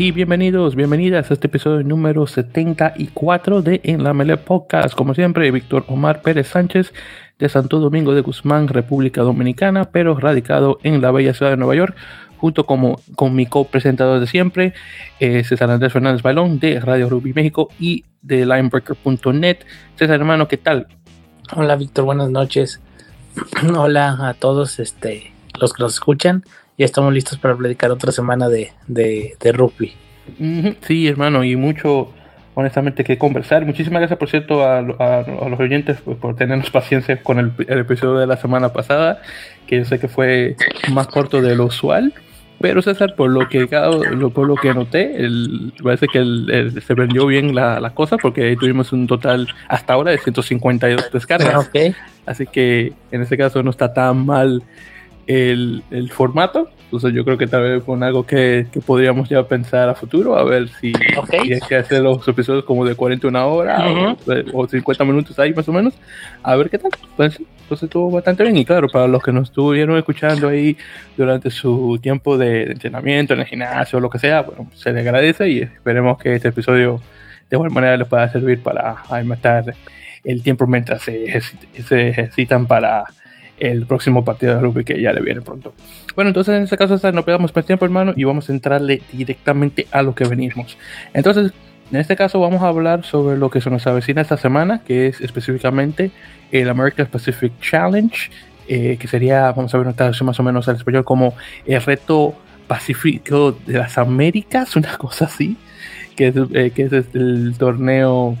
Y bienvenidos, bienvenidas a este episodio número 74 de En la Mele Podcast. Como siempre, Víctor Omar Pérez Sánchez de Santo Domingo de Guzmán, República Dominicana, pero radicado en la bella ciudad de Nueva York, junto como, con mi copresentador de siempre, eh, César Andrés Fernández Balón de Radio Rugby México y de Linebreaker.net. César, hermano, ¿qué tal? Hola, Víctor, buenas noches. Hola a todos este, los que nos escuchan ya estamos listos para platicar otra semana de, de, rugby. Sí, hermano, y mucho, honestamente, que conversar. Muchísimas gracias, por cierto, a, los oyentes por tenernos paciencia con el, episodio de la semana pasada, que yo sé que fue más corto de lo usual. Pero César, por lo que por lo que noté, el, parece que se vendió bien la, cosa porque tuvimos un total hasta ahora de 152 descargas. Así que en este caso no está tan mal el, el, formato. Entonces yo creo que tal vez con algo que, que, podríamos ya pensar a futuro, a ver si, hay que hacer los episodios como de 41 horas o, 50 minutos ahí más o menos, a ver qué tal. Pues, entonces estuvo bastante bien y claro, para los que nos estuvieron escuchando ahí durante su tiempo de, entrenamiento en el gimnasio o lo que sea, bueno, se le agradece y esperemos que este episodio de igual manera les pueda servir para matar el tiempo mientras se, se ejercitan para el próximo partido de rugby que ya le viene pronto. Bueno, entonces en este caso no pegamos más tiempo, hermano, y vamos a entrarle directamente a lo que venimos. Entonces, en este caso vamos a hablar sobre lo que se nos avecina esta semana, que es específicamente el American Pacific Challenge, eh, que sería, vamos a ver una traducción más o menos al español como el reto pacífico de las Américas, una cosa así, que es, eh, que es el torneo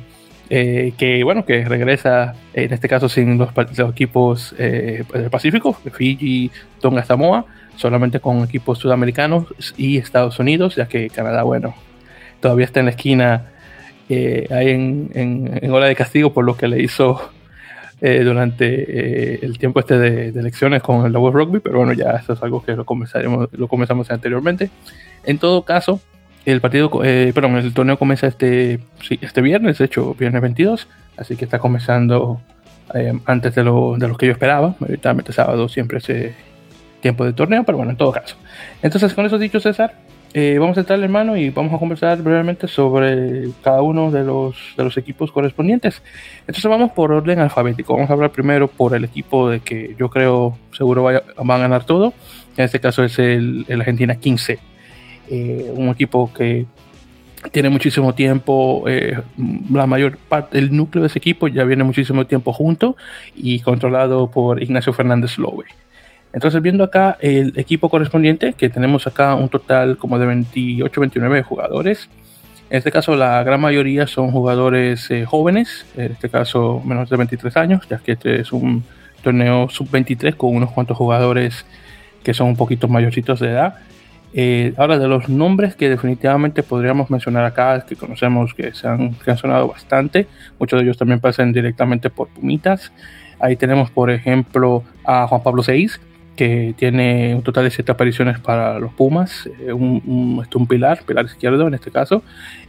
eh, que bueno, que regresa en este caso sin los, equipos eh, del Pacífico, Fiji, Tonga, Samoa, solamente con equipos sudamericanos y Estados Unidos, ya que Canadá, bueno, todavía está en la esquina eh, ahí en, en, hora de castigo por lo que le hizo durante el tiempo este de, elecciones con el World Rugby, pero bueno, ya eso es algo que lo comenzaremos, lo comenzamos anteriormente. En todo caso, el partido, eh, perdón, el torneo comienza este, este viernes, de hecho, viernes 22, así que está comenzando eh, antes de lo, de lo que yo esperaba. Evidentemente, sábado siempre ese tiempo de torneo, pero bueno, en todo caso. Entonces, con eso dicho, César, eh, vamos a entrar, hermano, y vamos a conversar brevemente sobre cada uno de los, de los equipos correspondientes. Entonces, vamos por orden alfabético. Vamos a hablar primero por el equipo de que yo creo seguro vaya, va a ganar todo. En este caso es el, el Argentina 15. Eh, un equipo que tiene muchísimo tiempo, eh, la mayor parte del núcleo de ese equipo ya viene muchísimo tiempo junto y controlado por Ignacio Fernández Lowe. Entonces, viendo acá el equipo correspondiente, que tenemos acá un total como de 28, 29 jugadores. En este caso, la gran mayoría son jugadores eh, jóvenes, en este caso menos de 23 años, ya que este es un torneo sub-23 con unos cuantos jugadores que son un poquito mayorcitos de edad. Eh, ahora, de los nombres que definitivamente podríamos mencionar acá, que conocemos que se han, sonado bastante, muchos de ellos también pasan directamente por Pumitas. Ahí tenemos, por ejemplo, a Juan Pablo Seis, que tiene un total de siete apariciones para los Pumas, eh, un, un, pilar, pilar izquierdo en este caso.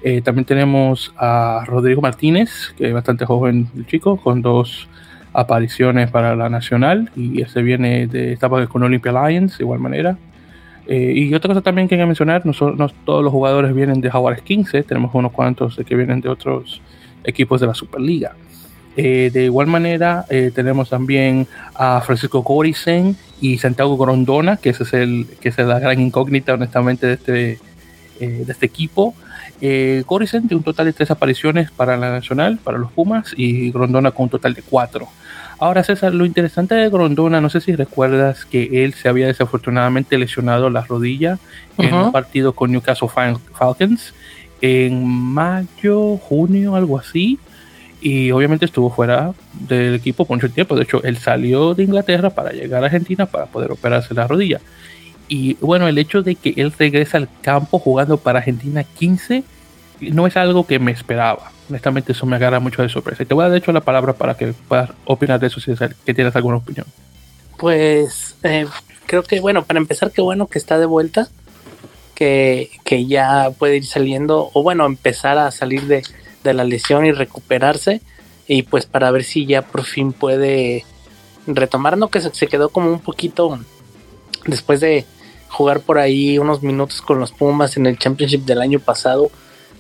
Eh, también tenemos a Rodrigo Martínez, que es bastante joven el chico, con dos apariciones para la Nacional, y este viene de etapa con Olympia Lions, de igual manera. Eh, y otra cosa también que hay que mencionar, no, todos los jugadores vienen de Jaguares 15, tenemos unos cuantos que vienen de otros equipos de la Superliga. Eh, de igual manera, eh, tenemos también a Francisco Gorisen y Santiago Grondona, que, ese es el, que es la gran incógnita, honestamente, de este, de este equipo. Gorisen de un total de tres apariciones para la Nacional, para los Pumas, y Grondona con un total de cuatro. Ahora, César, lo interesante de Grondona, no sé si recuerdas que él se había desafortunadamente lesionado la rodilla en un partido con Newcastle Falcons en mayo, junio, algo así. Y obviamente estuvo fuera del equipo por mucho tiempo. De hecho, él salió de Inglaterra para llegar a Argentina para poder operarse la rodilla. Y bueno, el hecho de que él regresa al campo jugando para Argentina 15 no es algo que me esperaba honestamente eso me agarra mucho de sorpresa. Y te voy a dar de hecho la palabra para que puedas opinar de eso si es que tienes alguna opinión. Pues eh, creo que bueno, para empezar, qué bueno que está de vuelta, que, que ya puede ir saliendo, o bueno, empezar a salir de, de, la lesión y recuperarse, y pues para ver si ya por fin puede retomar, no que se, quedó como un poquito después de jugar por ahí unos minutos con los Pumas en el Championship del año pasado,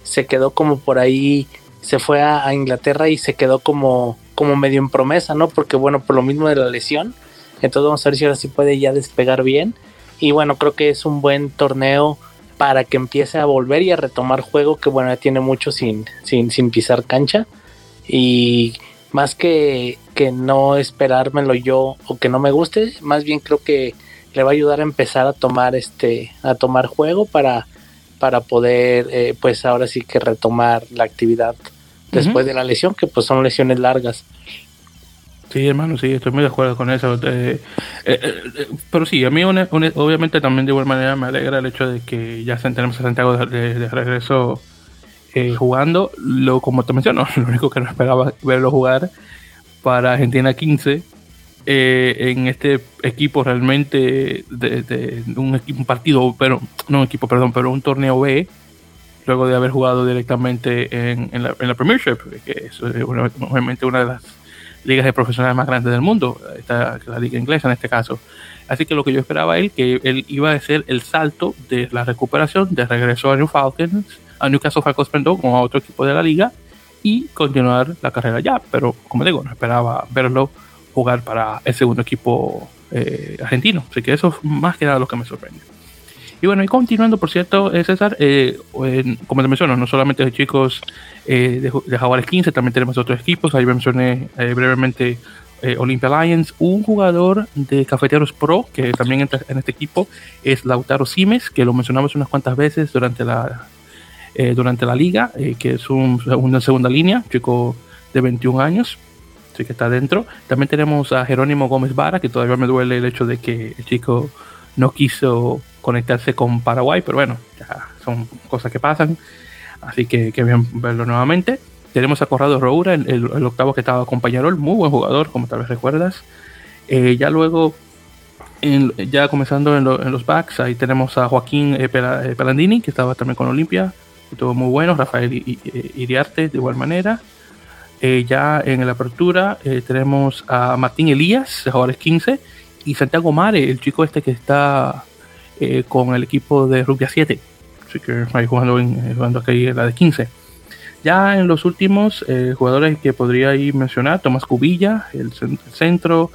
se quedó como por ahí, se fue a, Inglaterra y se quedó como, como medio en promesa, ¿no? Porque bueno, por lo mismo de la lesión, entonces vamos a ver si ahora sí puede ya despegar bien. Y bueno, creo que es un buen torneo para que empiece a volver y a retomar juego que bueno, ya tiene mucho sin, sin, sin pisar cancha. Y más que, que no esperármelo yo o que no me guste, más bien creo que le va a ayudar a empezar a tomar este, a tomar juego para, para poder, eh, pues ahora sí que retomar la actividad después de la lesión, que pues son lesiones largas. Sí, hermano, sí, estoy muy de acuerdo con eso. Eh, eh, pero sí, a mí obviamente también de igual manera me alegra el hecho de que ya tenemos a Santiago de regreso eh, jugando. Lo, como te menciono, lo único que no esperaba verlo jugar para Argentina 15 eh, en este equipo realmente de, un, equipo, un partido, pero no un equipo, perdón, pero un torneo B, luego de haber jugado directamente en, en, la, en la, Premiership, que es eh, obviamente una de las ligas de profesionales más grandes del mundo, esta, la liga inglesa en este caso. Así que lo que yo esperaba él, que él iba a hacer el salto de la recuperación, de regreso a New Falcons, a Newcastle Falcons, perdón, o a otro equipo de la liga y continuar la carrera ya. Pero como digo, no esperaba verlo jugar para el segundo equipo eh, argentino. Así que eso es más que nada lo que me sorprende. Y bueno, y continuando, por cierto, eh, César, eh, como te menciono, no solamente de chicos de, de Jaguares 15, también tenemos otros equipos. Ahí mencioné brevemente Olympia Lions. Un jugador de Cafeteros Pro que también entra en este equipo es Lautaro Simes, que lo mencionamos unas cuantas veces durante la, eh, durante la liga, eh, que es un, una segunda línea, chico de 21 años, que está dentro. También tenemos a Jerónimo Gómez Vara, que todavía me duele el hecho de que el chico no quiso conectarse con Paraguay, pero bueno, ya son cosas que pasan, así que, que bien verlo nuevamente. Tenemos a Corrado Roura, el, octavo que estaba con muy buen jugador, como tal vez recuerdas. Eh, ya luego, ya comenzando en, los backs, ahí tenemos a Joaquín Pelandini, que estaba también con Olimpia, todo muy bueno, Rafael Iriarte de igual manera. Eh, ya en la apertura eh, tenemos a Martín Elías, de jugadores 15, y Santiago Mare, el chico este que está eh, con el equipo de Rugby 7. Así que ahí jugando, en, jugando aquí en la de 15. Ya en los últimos jugadores que podría ir mencionar, Tomás Cubilla, el, centro,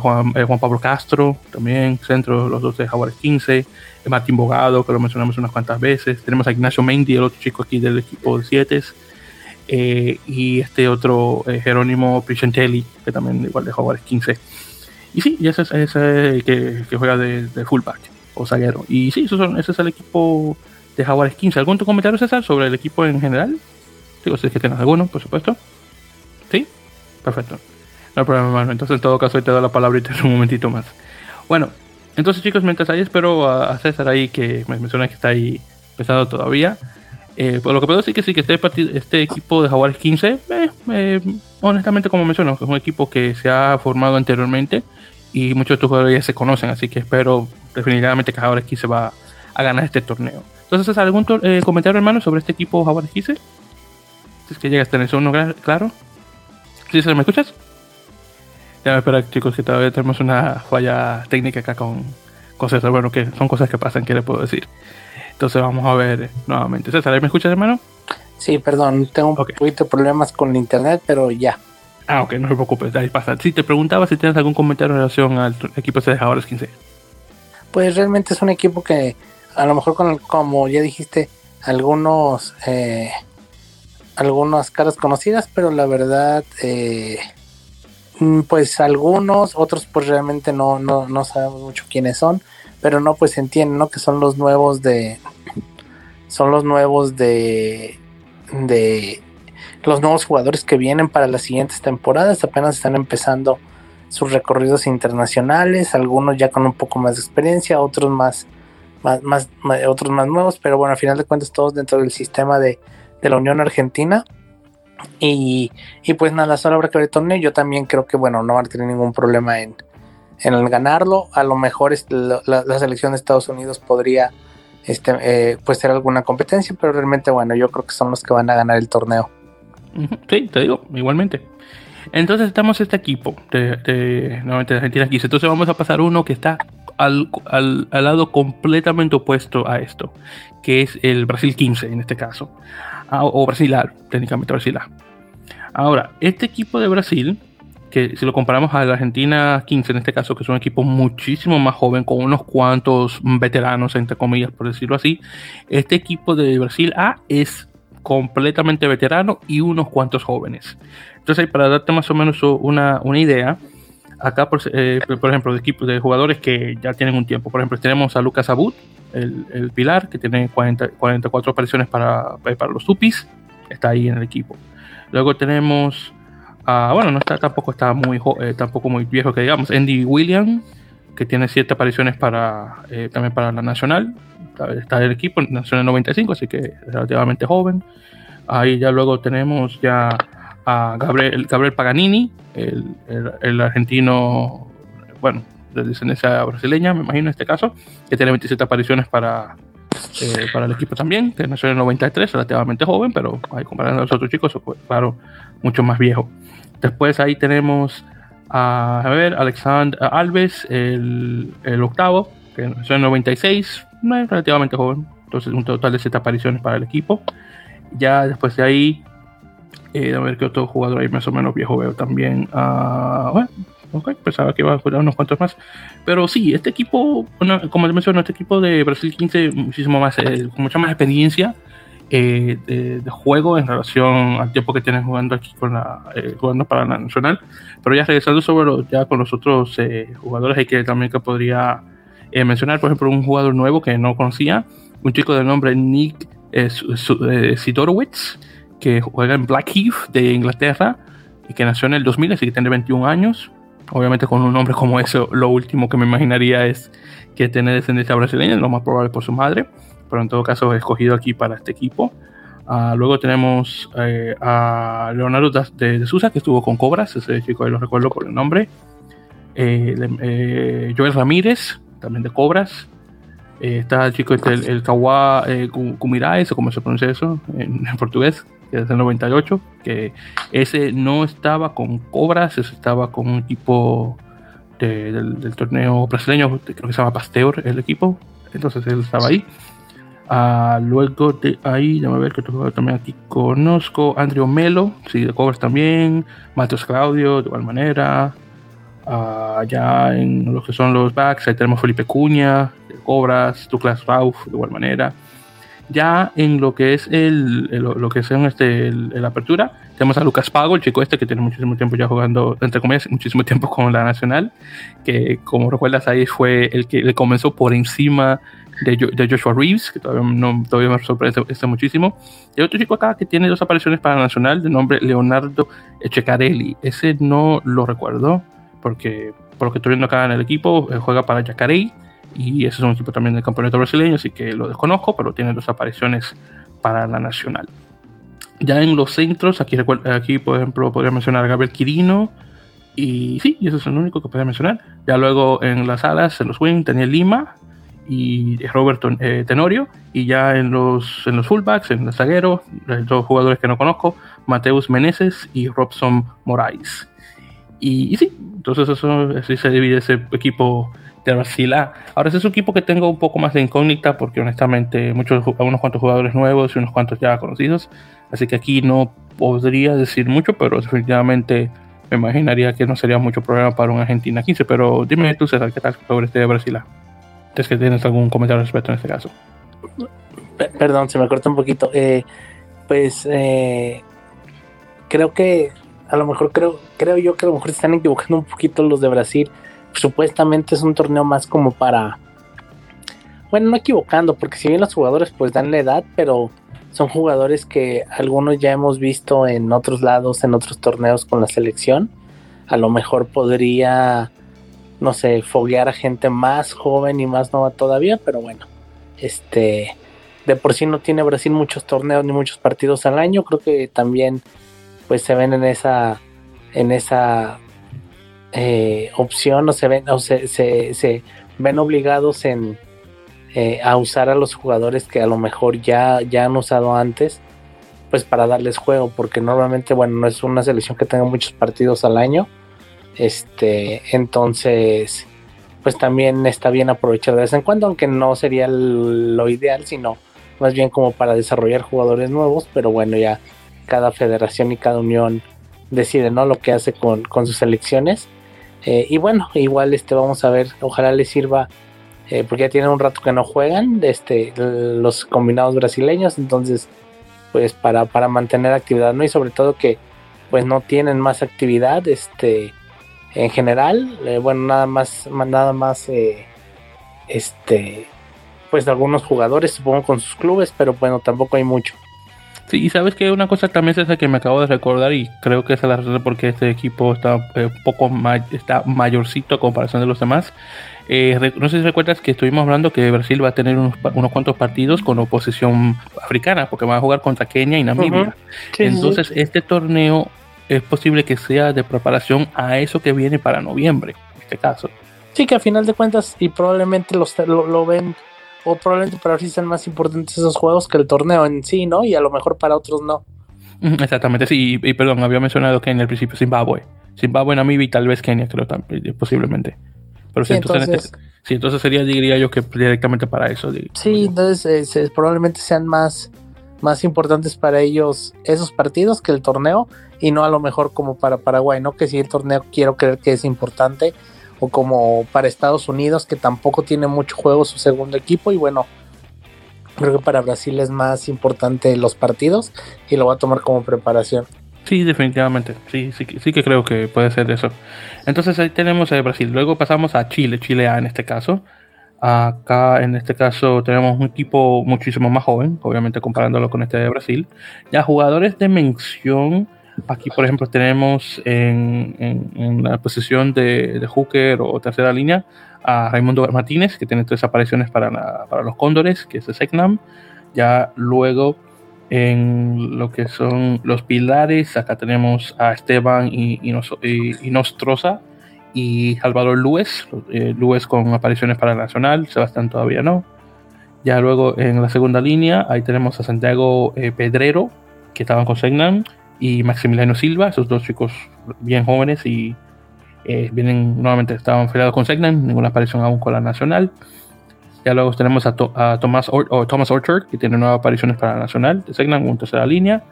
Juan, Juan, Pablo Castro, también centro, los dos de Jaguares 15, Martín Bogado, que lo mencionamos unas cuantas veces. Tenemos a Ignacio Mendy, el otro chico aquí del equipo de 7. Eh, y este otro eh, Jerónimo Picentelli, que también igual de jugadores 15. Y sí, y ese es ese que, que juega de, fullback o zaguero. Y sí, son, ese es el equipo de Jaguares 15. ¿Algún comentario, César, sobre el equipo en general? Digo, si es que tienes alguno, por supuesto. ¿Sí? Perfecto. No hay problema, hermano. Entonces, en todo caso, te doy la palabrita en un momentito más. Bueno, entonces, chicos, mientras ahí espero a, César ahí, que me menciona que está ahí pesado todavía. Eh, pues lo que puedo decir que sí, que este, este equipo de Jaguares 15, eh, eh, honestamente, como menciono, es un equipo que se ha formado anteriormente y muchos de estos jugadores ya se conocen, así que espero definitivamente que Jaguares 15 va a ganar este torneo. Entonces, ¿algún comentario, hermano, sobre este equipo Jaguares 15? Es que llegas a tener uno claro. ¿Sí, ¿me escuchas? Ya me espera, chicos, que todavía tenemos una falla técnica acá con, cosas Bueno, que son cosas que pasan, ¿qué le puedo decir? Entonces vamos a ver nuevamente. César, ¿me escuchas, hermano? Sí, perdón, tengo un poquito de problemas con el internet, pero ya. Ah, ok, no te preocupes, ahí pasa. Sí, te preguntaba si tienes algún comentario en relación al equipo de Jugadores 15. Pues realmente es un equipo que, a lo mejor, con como ya dijiste, algunos, eh, algunas caras conocidas, pero la verdad, eh, Mm, pues algunos, otros pues realmente no, no, no sabemos mucho quiénes son, pero no pues entienden, ¿no? Que son los nuevos de, son los nuevos de, de los nuevos jugadores que vienen para las siguientes temporadas, apenas están empezando sus recorridos internacionales, algunos ya con un poco más de experiencia, otros más, más, más, otros más nuevos, pero bueno, al final de cuentas todos dentro del sistema de, de la Unión Argentina y, pues nada, solo habrá que ver el torneo. Yo también creo que, bueno, no van a tener ningún problema en, en ganarlo. A lo mejor la, selección de Estados Unidos podría este, eh, pues ser alguna competencia, pero realmente, bueno, yo creo que son los que van a ganar el torneo. Sí, te digo, igualmente. Entonces estamos este equipo de, de Argentina 15. Entonces vamos a pasar uno que está al, al, al, lado completamente opuesto a esto, que es el Brasil 15 en este caso, ah, o Brasil A, técnicamente Brasil A. Ahora, este equipo de Brasil, que si lo comparamos a la Argentina 15 en este caso, que es un equipo muchísimo más joven, con unos cuantos veteranos, entre comillas, por decirlo así, este equipo de Brasil A es completamente veterano y unos cuantos jóvenes. Entonces, para darte más o menos una, una idea, acá, por, eh, por, ejemplo, de equipos de jugadores que ya tienen un tiempo. Por ejemplo, tenemos a Lucas Abud, el, el Pilar, que tiene 40, 44 apariciones para, para los Tupis, está ahí en el equipo. Luego tenemos bueno, no está tampoco está muy eh, tampoco muy viejo que digamos, Andy Williams, que tiene 7 apariciones para eh, también para la Nacional. Está en el equipo, Nacional 95, así que relativamente joven. Ahí ya luego tenemos ya a Gabriel, Gabriel Paganini, el, el, argentino, bueno, de descendencia brasileña, me imagino en este caso, que tiene 27 apariciones para, eh, para el equipo también, que nació en el 93, relativamente joven, pero ahí comparando a los otros chicos, claro, mucho más viejo. Después ahí tenemos a, a ver, Alexander Alves, el, el, octavo, que en el 96, no es relativamente joven, entonces un total de 7 apariciones para el equipo. Ya después de ahí, eh, a ver qué otro jugador ahí más o menos viejo veo también. Uh, bueno, okay, pensaba que iba a jugar unos cuantos más. Pero sí, este equipo, bueno, como les menciono, este equipo de Brasil 15, muchísimo más, eh, con mucha más experiencia eh, de, de, juego en relación al tiempo que tienen jugando aquí con la, eh, jugando para la Nacional. Pero ya regresando sobre lo, ya con los otros eh, jugadores, hay que también que podría mencionar, por ejemplo, un jugador nuevo que no conocía, un chico de nombre Nick Sidorowicz que juega en Blackheath de Inglaterra y que nació en el 2000, así que tiene 21 años. Obviamente con un nombre como ese, lo último que me imaginaría es que tiene descendencia brasileña, lo más probable por su madre, pero en todo caso escogido aquí para este equipo. Uh, luego tenemos eh, a Leonardo de, de, Sousa, que estuvo con Cobras, ese chico ahí lo recuerdo por el nombre. Eh, eh, Joel Ramírez, también de Cobras. Eh, está el chico, este, el, el Kawa Kumiraes, o como se pronuncia eso en, en portugués, que es el 98, que ese no estaba con Cobras, ese estaba con un equipo de, del, del, torneo brasileño, creo que se llama Pasteur el equipo, entonces él estaba ahí. Uh, luego de ahí, déjame ver que también aquí conozco Andrew Melo, sí, de también, Matos Claudio, de igual manera. Uh, ya en lo que son los backs, ahí tenemos Felipe Cuña, de Cobras, Douglas Rauf, de igual manera. Ya en lo que es el, lo que es este, el, el, apertura, tenemos a Lucas Pago, el chico este que tiene muchísimo tiempo ya jugando, entre comillas, muchísimo tiempo con la Nacional, que como recuerdas ahí fue el que le comenzó por encima de, Joshua Reeves, que todavía, me sorprende este muchísimo. Y otro chico acá que tiene dos apariciones para Nacional de nombre Leonardo Echecarelli. Ese no lo recuerdo, porque por lo que estoy viendo acá en el equipo, juega para Yacaré y ese es un equipo también del campeonato brasileño, así que lo desconozco, pero tiene dos apariciones para la nacional. Ya en los centros, aquí, aquí por ejemplo, podría mencionar a Gabriel Quirino, y sí, eso es el único que podría mencionar. Ya luego en las alas, en los wing, tenía Lima y Roberto eh, Tenorio, y ya en los, en los fullbacks, en el zaguero, dos jugadores que no conozco, Mateus Meneses y Robson Moraes. Y, sí, entonces eso así se divide ese equipo de Brasil A. Ahora ese es un equipo que tengo un poco más de incógnita porque honestamente muchos unos cuantos jugadores nuevos y unos cuantos ya conocidos, así que aquí no podría decir mucho, pero definitivamente me imaginaría que no sería mucho problema para un Argentina 15, pero dime tú César, ¿qué tal sobre este Brasil A? ¿Es que tienes algún comentario al respecto en este caso? Perdón, se me corta un poquito. Eh, pues eh, creo que a lo mejor creo, creo yo que a lo mejor se están equivocando un poquito los de Brasil supuestamente es un torneo más como para bueno no equivocando porque si bien los jugadores pues dan la edad pero son jugadores que algunos ya hemos visto en otros lados en otros torneos con la selección a lo mejor podría no sé foguear a gente más joven y más nueva todavía pero bueno este de por sí no tiene Brasil muchos torneos ni muchos partidos al año creo que también pues se ven en esa en esa eh, opción o se ven o se, se, se ven obligados en eh, a usar a los jugadores que a lo mejor ya, ya han usado antes pues para darles juego, porque normalmente, bueno, no es una selección que tenga muchos partidos al año, este, entonces, pues también está bien aprovechar de vez en cuando, aunque no sería lo ideal, sino más bien como para desarrollar jugadores nuevos, pero bueno, ya cada federación y cada unión decide, ¿no? Lo que hace con, sus selecciones. Eh, y bueno, igual este vamos a ver, ojalá les sirva, eh, porque ya tienen un rato que no juegan, este, los combinados brasileños, entonces, pues para, para mantener actividad, ¿no? Y sobre todo que pues no tienen más actividad, este, en general, eh, bueno, nada más, nada más, este, pues algunos jugadores, supongo, con sus clubes, pero bueno, tampoco hay mucho. Sí, y sabes que una cosa también es esa que me acabo de recordar y creo que esa es la razón porque este equipo está un eh, poco está mayorcito a comparación de los demás. Eh, no sé si recuerdas que estuvimos hablando que Brasil va a tener unos, cuantos partidos con oposición africana porque van a jugar contra Kenia y Namibia. Entonces este torneo es posible que sea de preparación a eso que viene para noviembre, en este caso. Sí, que a final de cuentas y probablemente los, lo ven o probablemente para sí sean más importantes esos juegos que el torneo en sí, ¿no? Y a lo mejor para otros no. Exactamente, sí, y, perdón, había mencionado que en el principio Zimbabue. Zimbabue, Namibia y tal vez Kenia, creo también, eh, posiblemente. Pero sí, entonces, sí, entonces sería, diría yo, que directamente para eso. Sí, entonces eh, probablemente sean más, más importantes para ellos esos partidos que el torneo y no a lo mejor como para Paraguay, ¿no? Que si el torneo quiero creer que es importante o como para Estados Unidos, que tampoco tiene mucho juego su segundo equipo. Y bueno, creo que para Brasil es más importante los partidos y lo va a tomar como preparación. Sí, definitivamente. Sí, sí, sí que creo que puede ser eso. Entonces ahí tenemos a Brasil. Luego pasamos a Chile, Chile A en este caso. Acá en este caso tenemos un equipo muchísimo más joven, obviamente comparándolo con este de Brasil. Ya jugadores de mención Aquí, por ejemplo, tenemos en, la posición de, hooker o tercera línea a Raimundo Martínez, que tiene tres apariciones para, los Cóndores, que es de Secnam. Ya luego en lo que son los pilares, acá tenemos a Esteban y, y, Nostroza y Salvador Luis, eh, Luis con apariciones para Nacional, Sebastián todavía no. Ya luego en la segunda línea, ahí tenemos a Santiago eh, Pedrero, que estaban con Segnam, y Maximiliano Silva, esos dos chicos bien jóvenes y eh, vienen nuevamente, estaban federados con Segnan, ninguna aparición aún con la Nacional. Ya luego tenemos a, Thomas, Thomas Orchard, que tiene nuevas apariciones para la Nacional de Segnan en tercera línea.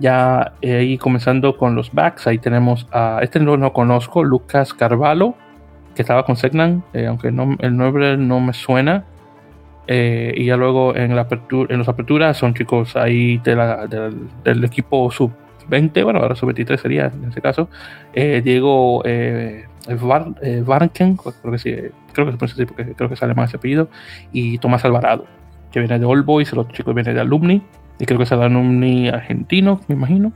Ya eh, ahí comenzando con los backs, ahí tenemos a, este no lo conozco, Lucas Carvalho, que estaba con Segnan, eh, aunque no, el nombre no me suena. y ya luego en, la apertura, en las aperturas son chicos ahí del equipo sub 20, bueno, ahora su 23 sería en ese caso, eh, Diego eh, eh creo que sí, creo que se porque creo que sale más ese apellido, y Tomás Alvarado, que viene de All Boys, el otro chico viene de Alumni, y creo que el Alumni argentino, me imagino.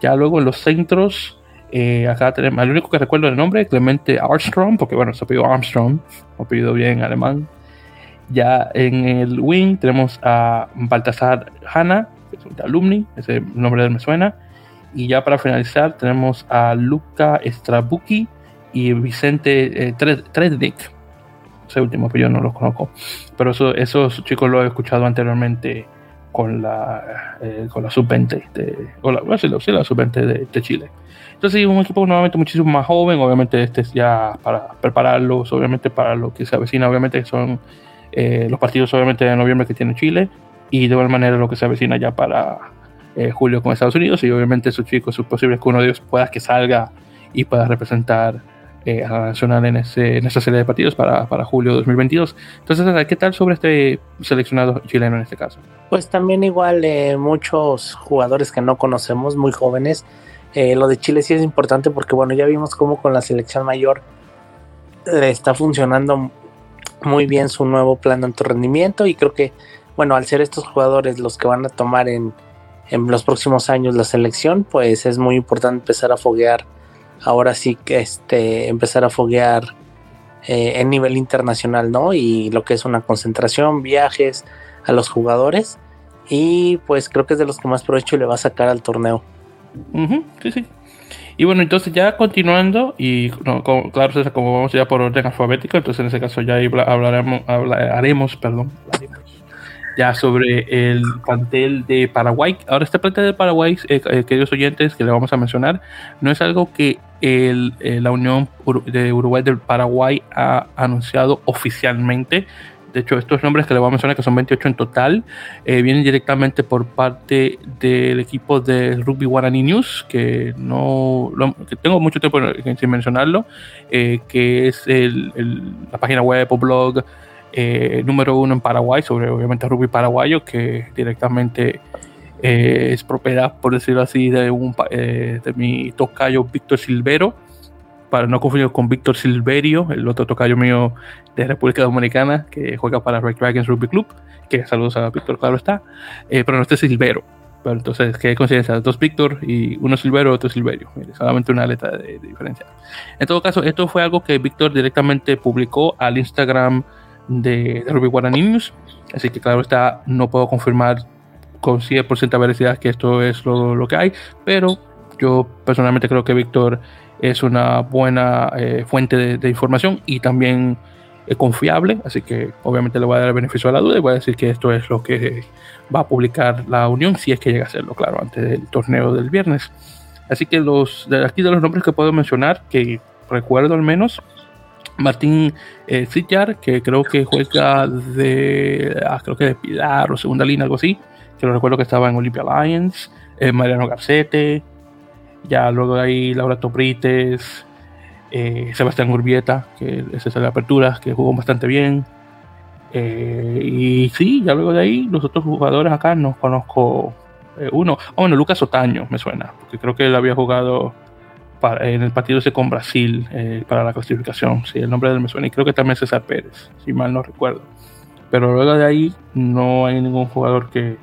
Ya luego en los centros, eh, acá tenemos, el único que recuerdo el nombre, Clemente Armstrong, porque bueno, se apellido Armstrong, apellido bien alemán. Ya en el wing tenemos a Baltasar Hanna, que es un alumni, ese nombre de él me suena. Y ya para finalizar tenemos a Luca Strabuki y Vicente eh, Trednik. Ese último, yo no lo conozco. Pero eso, esos chicos lo he escuchado anteriormente con la, eh, con la sub-20 de, la, sí, la sub-20 de, Chile. Entonces, un equipo nuevamente muchísimo más joven. Obviamente, este es ya para prepararlos, obviamente, para lo que se avecina. Obviamente, son eh, los partidos, obviamente, de noviembre que tiene Chile. Y de igual manera, lo que se avecina ya para eh, julio con Estados Unidos y obviamente sus chicos, es posible que uno de ellos pueda que salga y pueda representar eh, a nacional en, ese, esa serie de partidos para, para julio 2022. Entonces, ¿qué tal sobre este seleccionado chileno en este caso? Pues también igual eh, muchos jugadores que no conocemos, muy jóvenes. lo de Chile sí es importante porque bueno, ya vimos cómo con la selección mayor le está funcionando muy bien su nuevo plan de alto rendimiento y creo que bueno, al ser estos jugadores los que van a tomar en, en los próximos años la selección, pues es muy importante empezar a foguear, ahora sí que este, empezar a foguear eh, en nivel internacional, ¿no? Y lo que es una concentración, viajes a los jugadores, y pues creo que es de los que más provecho le va a sacar al torneo. sí, sí. Y bueno, entonces ya continuando, y claro, como vamos ya por orden alfabético, entonces en ese caso ya hablaremos, hablaremos, perdón, ya sobre el plantel de Paraguay. Ahora, este plantel de Paraguay, eh, eh, queridos oyentes, que le vamos a mencionar, no es algo que el, eh, la Unión de Uruguay del Paraguay ha anunciado oficialmente. De hecho, estos nombres que le voy a mencionar, que son 28 en total, vienen directamente por parte del equipo de Rugby Guarani News, que no que tengo mucho tiempo sin mencionarlo, que es el, la página web o blog eh, número uno en Paraguay, sobre obviamente rugby paraguayo, que directamente eh, es propiedad, por decirlo así, de, un, eh, de mi tocayo Víctor Silvero, para no confundir con Víctor Silverio, el otro tocayo mío de República Dominicana, que juega para Red Dragons Rugby Club, que saludos a Víctor, claro está, pero no este es Silvero. Pero entonces, ¿qué coincidencia? Dos Víctor y uno Silvero, otro Silverio. solamente una letra de, de, diferencia. En todo caso, esto fue algo que Víctor directamente publicó al Instagram de, de Ruby Guarani News. Así que claro está, no puedo confirmar con 100% de veracidad que esto es lo, lo, que hay, pero yo personalmente creo que Víctor es una buena eh, fuente de, información y también eh, confiable, así que obviamente le voy a dar el beneficio a la duda y voy a decir que esto es lo que va a publicar la Unión, si es que llega a serlo, claro, antes del torneo del viernes. Así que los de aquí de los nombres que puedo mencionar, que recuerdo al menos, Martín eh, que creo que juega de, ah, creo que de Pilar o segunda línea, algo así, que lo recuerdo que estaba en Olympia Lions, eh, Mariano Garcete, ya luego de ahí Laura Toprites, eh, Sebastián Urbieta, que es la apertura, que jugó bastante bien. Eh, y sí, ya luego de ahí, los otros jugadores acá no conozco uno. Oh, bueno, Lucas Otaño me suena, porque creo que él había jugado en el partido ese con Brasil eh, para la clasificación. Sí, el nombre del me suena. Y creo que también César Pérez, si mal no recuerdo. Pero luego de ahí no hay ningún jugador que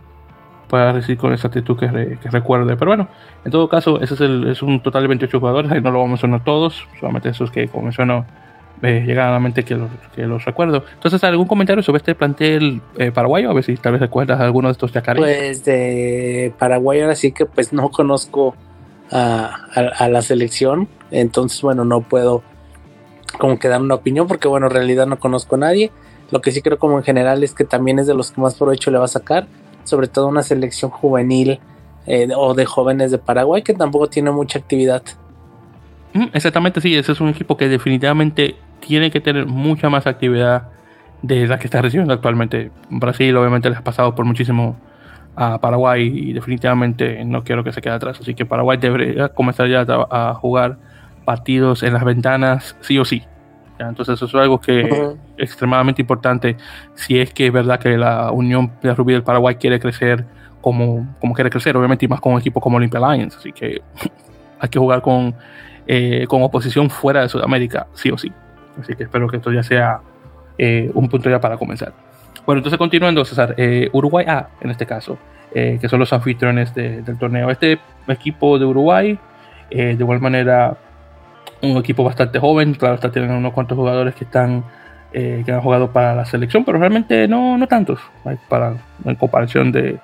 pueda decir con exactitud que, que recuerde. Pero bueno, en todo caso, ese es, el, es, un total de 28 jugadores. Ahí no lo vamos a mencionar todos, solamente esos que, como menciono, eh, llegan a la mente que los, que los recuerdo. Entonces, ¿algún comentario sobre este plantel eh, paraguayo? A ver si tal vez recuerdas alguno de estos yacarés. Pues de Paraguay ahora sí que pues no conozco a, la selección. Entonces, bueno, no puedo como que dar una opinión porque, bueno, en realidad no conozco a nadie. Lo que sí creo como en general es que también es de los que más provecho le va a sacar, sobre todo una selección juvenil eh, o de jóvenes de Paraguay que tampoco tiene mucha actividad. Mm, exactamente, sí, ese es un equipo que definitivamente tiene que tener mucha más actividad de la que está recibiendo actualmente. Brasil obviamente les ha pasado por muchísimo a Paraguay y definitivamente no quiero que se quede atrás. Así que Paraguay debería comenzar ya a, jugar partidos en las ventanas sí o sí. Entonces eso es algo que es extremadamente importante si es que es verdad que la Unión de Rugby del Paraguay quiere crecer como, como quiere crecer, obviamente y más con un equipo como Olympia Lions. Así que hay que jugar con, eh, con oposición fuera de Sudamérica sí o sí. Así que espero que esto ya sea eh, un punto ya para comenzar. Bueno, entonces continuando, César, eh, Uruguay A en este caso, eh, que son los anfitriones del torneo. Este equipo de Uruguay, eh, de igual manera, un equipo bastante joven, claro, está teniendo unos cuantos jugadores que están que han jugado para la selección, pero realmente no, no tantos, para, en comparación de,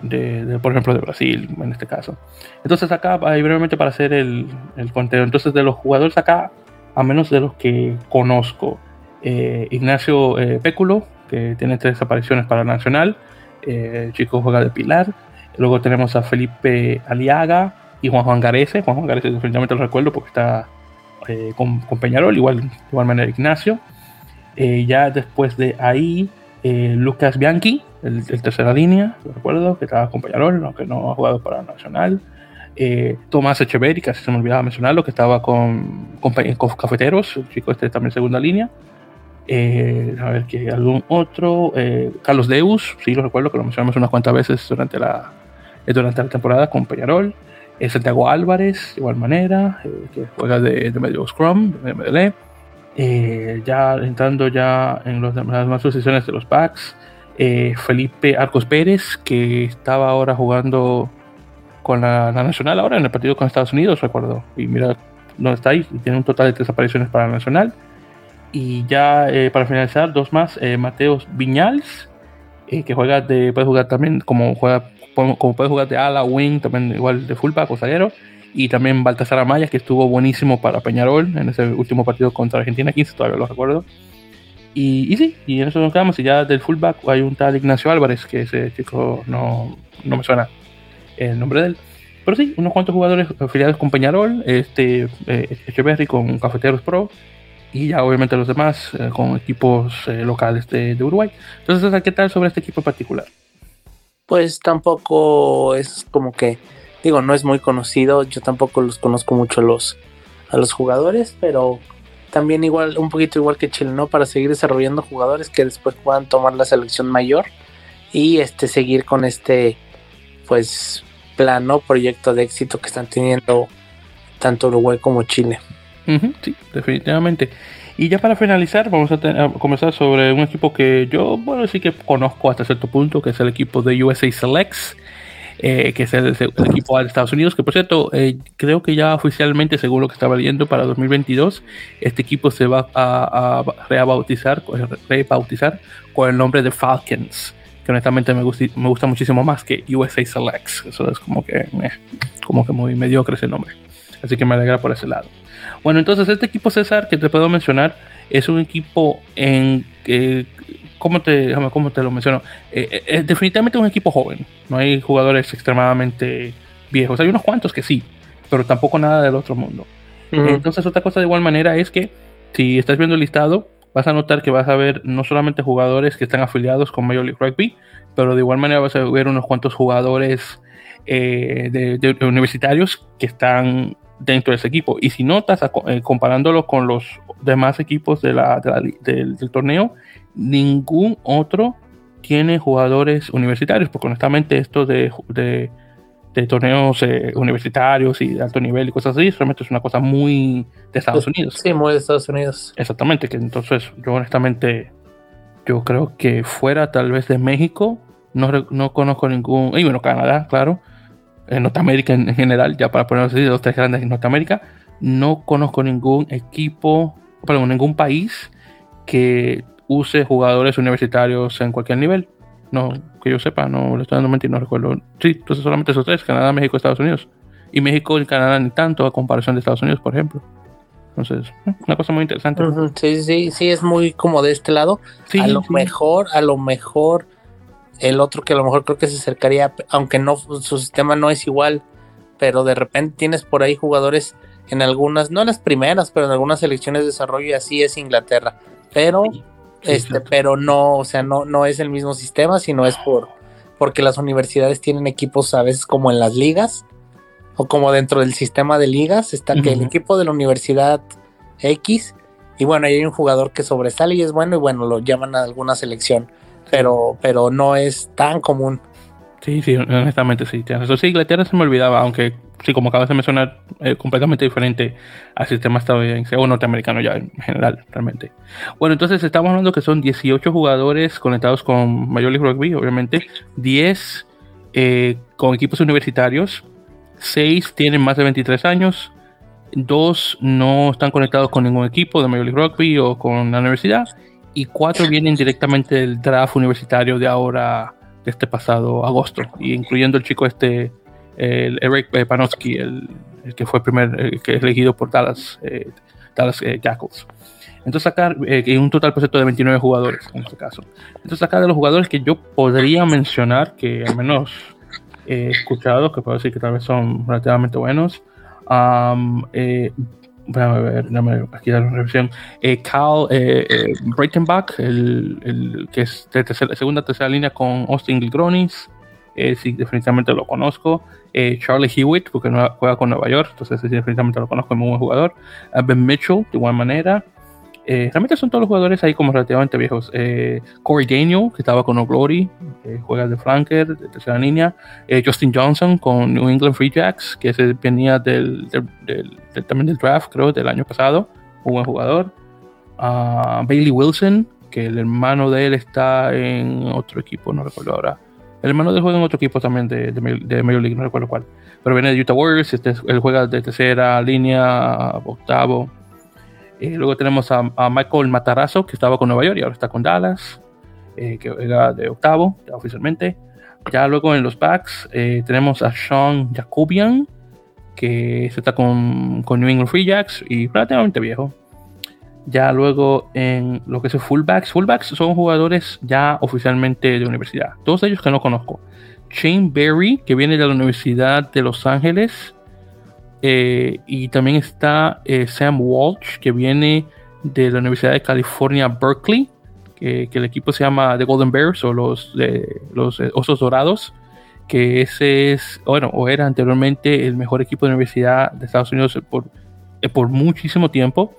de, por ejemplo, de Brasil, en este caso. Entonces acá, brevemente para hacer el, el conteo, entonces de los jugadores acá, a menos de los que conozco, Ignacio Péculo, que tiene tres apariciones para Nacional. Eh, el chico juega de Pilar. Luego tenemos a Felipe Aliaga y Juan Juan Garese. Juan Juan Garese definitivamente lo recuerdo porque está eh, con, Peñarol, igual, igual manera Ignacio. Eh, ya después de ahí, Lucas Bianchi, el, tercera línea, lo recuerdo, que estaba con Peñarol, aunque no ha jugado para Nacional. Tomás Echeverri, casi se me olvidaba mencionarlo, que estaba con, con, con Cafeteros, el chico este también segunda línea. Eh, a ver, que algún otro. Eh, Carlos Deus, sí lo recuerdo que lo mencionamos unas cuantas veces durante la, eh, durante la temporada con Peñarol. Santiago Álvarez, de igual manera, que juega de, medio Scrum, de MDL. ya entrando ya en los, las demás sucesiones de los packs, Felipe Arcos Pérez, que estaba ahora jugando con la, la, Nacional, ahora en el partido con Estados Unidos, recuerdo. Y mira dónde está ahí, tiene un total de tres apariciones para la Nacional. Y ya eh, para finalizar, dos más, eh, Mateos Viñals, eh, que juega de, puede jugar también como juega como puede jugar de ala, wing, también igual de fullback o zaguero. Y también Baltasar Amaya, que estuvo buenísimo para Peñarol en ese último partido contra Argentina 15, todavía lo recuerdo. Y, y, sí, y en eso nos quedamos. Y ya del fullback hay un tal Ignacio Álvarez, que ese chico no, no me suena el nombre de él. Pero sí, unos cuantos jugadores afiliados con Peñarol, este, eh, Echeverry con Cafeteros Pro, y ya obviamente los demás eh, con equipos eh, locales de, Uruguay. Entonces, ¿qué tal sobre este equipo en particular? Pues tampoco es como que, digo, no es muy conocido, yo tampoco los conozco mucho los, a los jugadores, pero también igual, un poquito igual que Chile, ¿no? Para seguir desarrollando jugadores que después puedan tomar la selección mayor y este seguir con este, pues, plano, proyecto de éxito que están teniendo tanto Uruguay como Chile. Sí, definitivamente. Y ya para finalizar, vamos a, comenzar sobre un equipo que yo, bueno, sí que conozco hasta cierto punto, que es el equipo de USA Selects, eh, que es el, equipo de Estados Unidos, que por cierto, eh, creo que ya oficialmente, según lo que estaba leyendo, para 2022, este equipo se va a, rebautizar, rebautizar con el nombre de Falcons que honestamente me gusta, me muchísimo más que USA Selects. Eso es como que, eh, como que muy mediocre ese nombre. Así que me alegra por ese lado. Bueno, entonces este equipo César que te puedo mencionar es un equipo en ¿cómo te, cómo te lo menciono? Eh, eh, es definitivamente un equipo joven. No hay jugadores extremadamente viejos. Hay unos cuantos que sí, pero tampoco nada del otro mundo. Entonces otra cosa de igual manera es que si estás viendo el listado, vas a notar que vas a ver no solamente jugadores que están afiliados con Major League Rugby, pero de igual manera vas a ver unos cuantos jugadores eh, de, universitarios que están dentro de ese equipo. Y si notas, eh, comparándolo con los demás equipos de la, del, torneo, ningún otro tiene jugadores universitarios, porque honestamente esto de de torneos eh, universitarios y de alto nivel y cosas así, realmente es una cosa muy de Estados Unidos. Sí, muy de Estados Unidos. Exactamente, que entonces yo honestamente, yo creo que fuera tal vez de México, no, no conozco ningún, y bueno, Canadá, claro, en Norteamérica en, general, ya para ponerlo así, dos, tres grandes en Norteamérica, no conozco ningún equipo, perdón, ningún país que use jugadores universitarios en cualquier nivel. No, que yo sepa, no le estoy dando mentir, no recuerdo. Sí, entonces solamente esos tres, Canadá, México, Estados Unidos. Y México y Canadá ni tanto a comparación de Estados Unidos, por ejemplo. Entonces, una cosa muy interesante. Sí, sí, sí, es muy como de este lado. a lo mejor, a lo mejor, el otro que a lo mejor creo que se acercaría, aunque no, su sistema no es igual, pero de repente tienes por ahí jugadores en algunas, no en las primeras, pero en algunas selecciones de desarrollo y así es Inglaterra. Pero este, pero no, o sea, no, no es el mismo sistema, sino es por porque las universidades tienen equipos a veces como en las ligas o como dentro del sistema de ligas está que el equipo de la universidad X y bueno, hay un jugador que sobresale y es bueno y bueno, lo llaman a alguna selección, pero pero no es tan común. Sí, sí, honestamente sí. Eso sí, Inglaterra se me olvidaba, aunque sí, como acabas de mencionar, eh, completamente diferente al sistema estadounidense o norteamericano ya en general, realmente. Bueno, entonces estamos hablando que son 18 jugadores conectados con Major League Rugby, obviamente, 10 eh, con equipos universitarios, 6 tienen más de 23 años, 2 no están conectados con ningún equipo de Major League Rugby o con la universidad, y 4 vienen directamente del draft universitario de ahora, de este pasado agosto, incluyendo el chico este el Eric eh, Panofsky, el, que fue primer, que elegido por Dallas, eh, Dallas eh, Jackals. Entonces acá hay un total de 29 jugadores en este caso. Entonces acá de los jugadores que yo podría mencionar, que al menos he escuchado, que puedo decir que tal vez son relativamente buenos. Um, déjame ver, déjame aquí dar una revisión. Eh, Cal eh, Breitenbach, el, el, que es de tercera, segunda tercera línea con Austin Gronis. Eh, sí, definitivamente lo conozco. Eh, Charlie Hewitt, porque no, juega con Nueva York, entonces definitivamente lo conozco, es muy buen jugador. ben Mitchell, de igual manera. Eh, realmente son todos los jugadores ahí como relativamente viejos. Corey Daniel, que estaba con No Glory, juega de flanker, de tercera línea. Justin Johnson con New England Free Jacks, que se venía del, también del draft, creo, del año pasado. Un buen jugador. Ah, Bailey Wilson, que el hermano de él está en otro equipo, no recuerdo ahora. El hermano de juega en otro equipo también de, de, Major League, no recuerdo cuál. Pero viene de Utah Warriors, este, él juega de tercera línea, octavo. Eh, luego tenemos a, Michael Matarazzo, que estaba con Nueva York y ahora está con Dallas, eh, que juega de octavo, oficialmente. Ya luego en los backs eh, tenemos a Sean Jacobian, que está con, con New England Free Jacks y relativamente viejo. Ya luego en lo que es fullbacks, fullbacks son jugadores ya oficialmente de universidad. Todos ellos que no conozco. Shane Berry, que viene de la Universidad de Los Ángeles. Eh, y también está eh, Sam Walsh, que viene de la Universidad de California, Berkeley. Que, el equipo se llama The Golden Bears o los, los eh, Osos Dorados. Que ese es, bueno, o era anteriormente el mejor equipo de universidad de Estados Unidos por, por muchísimo tiempo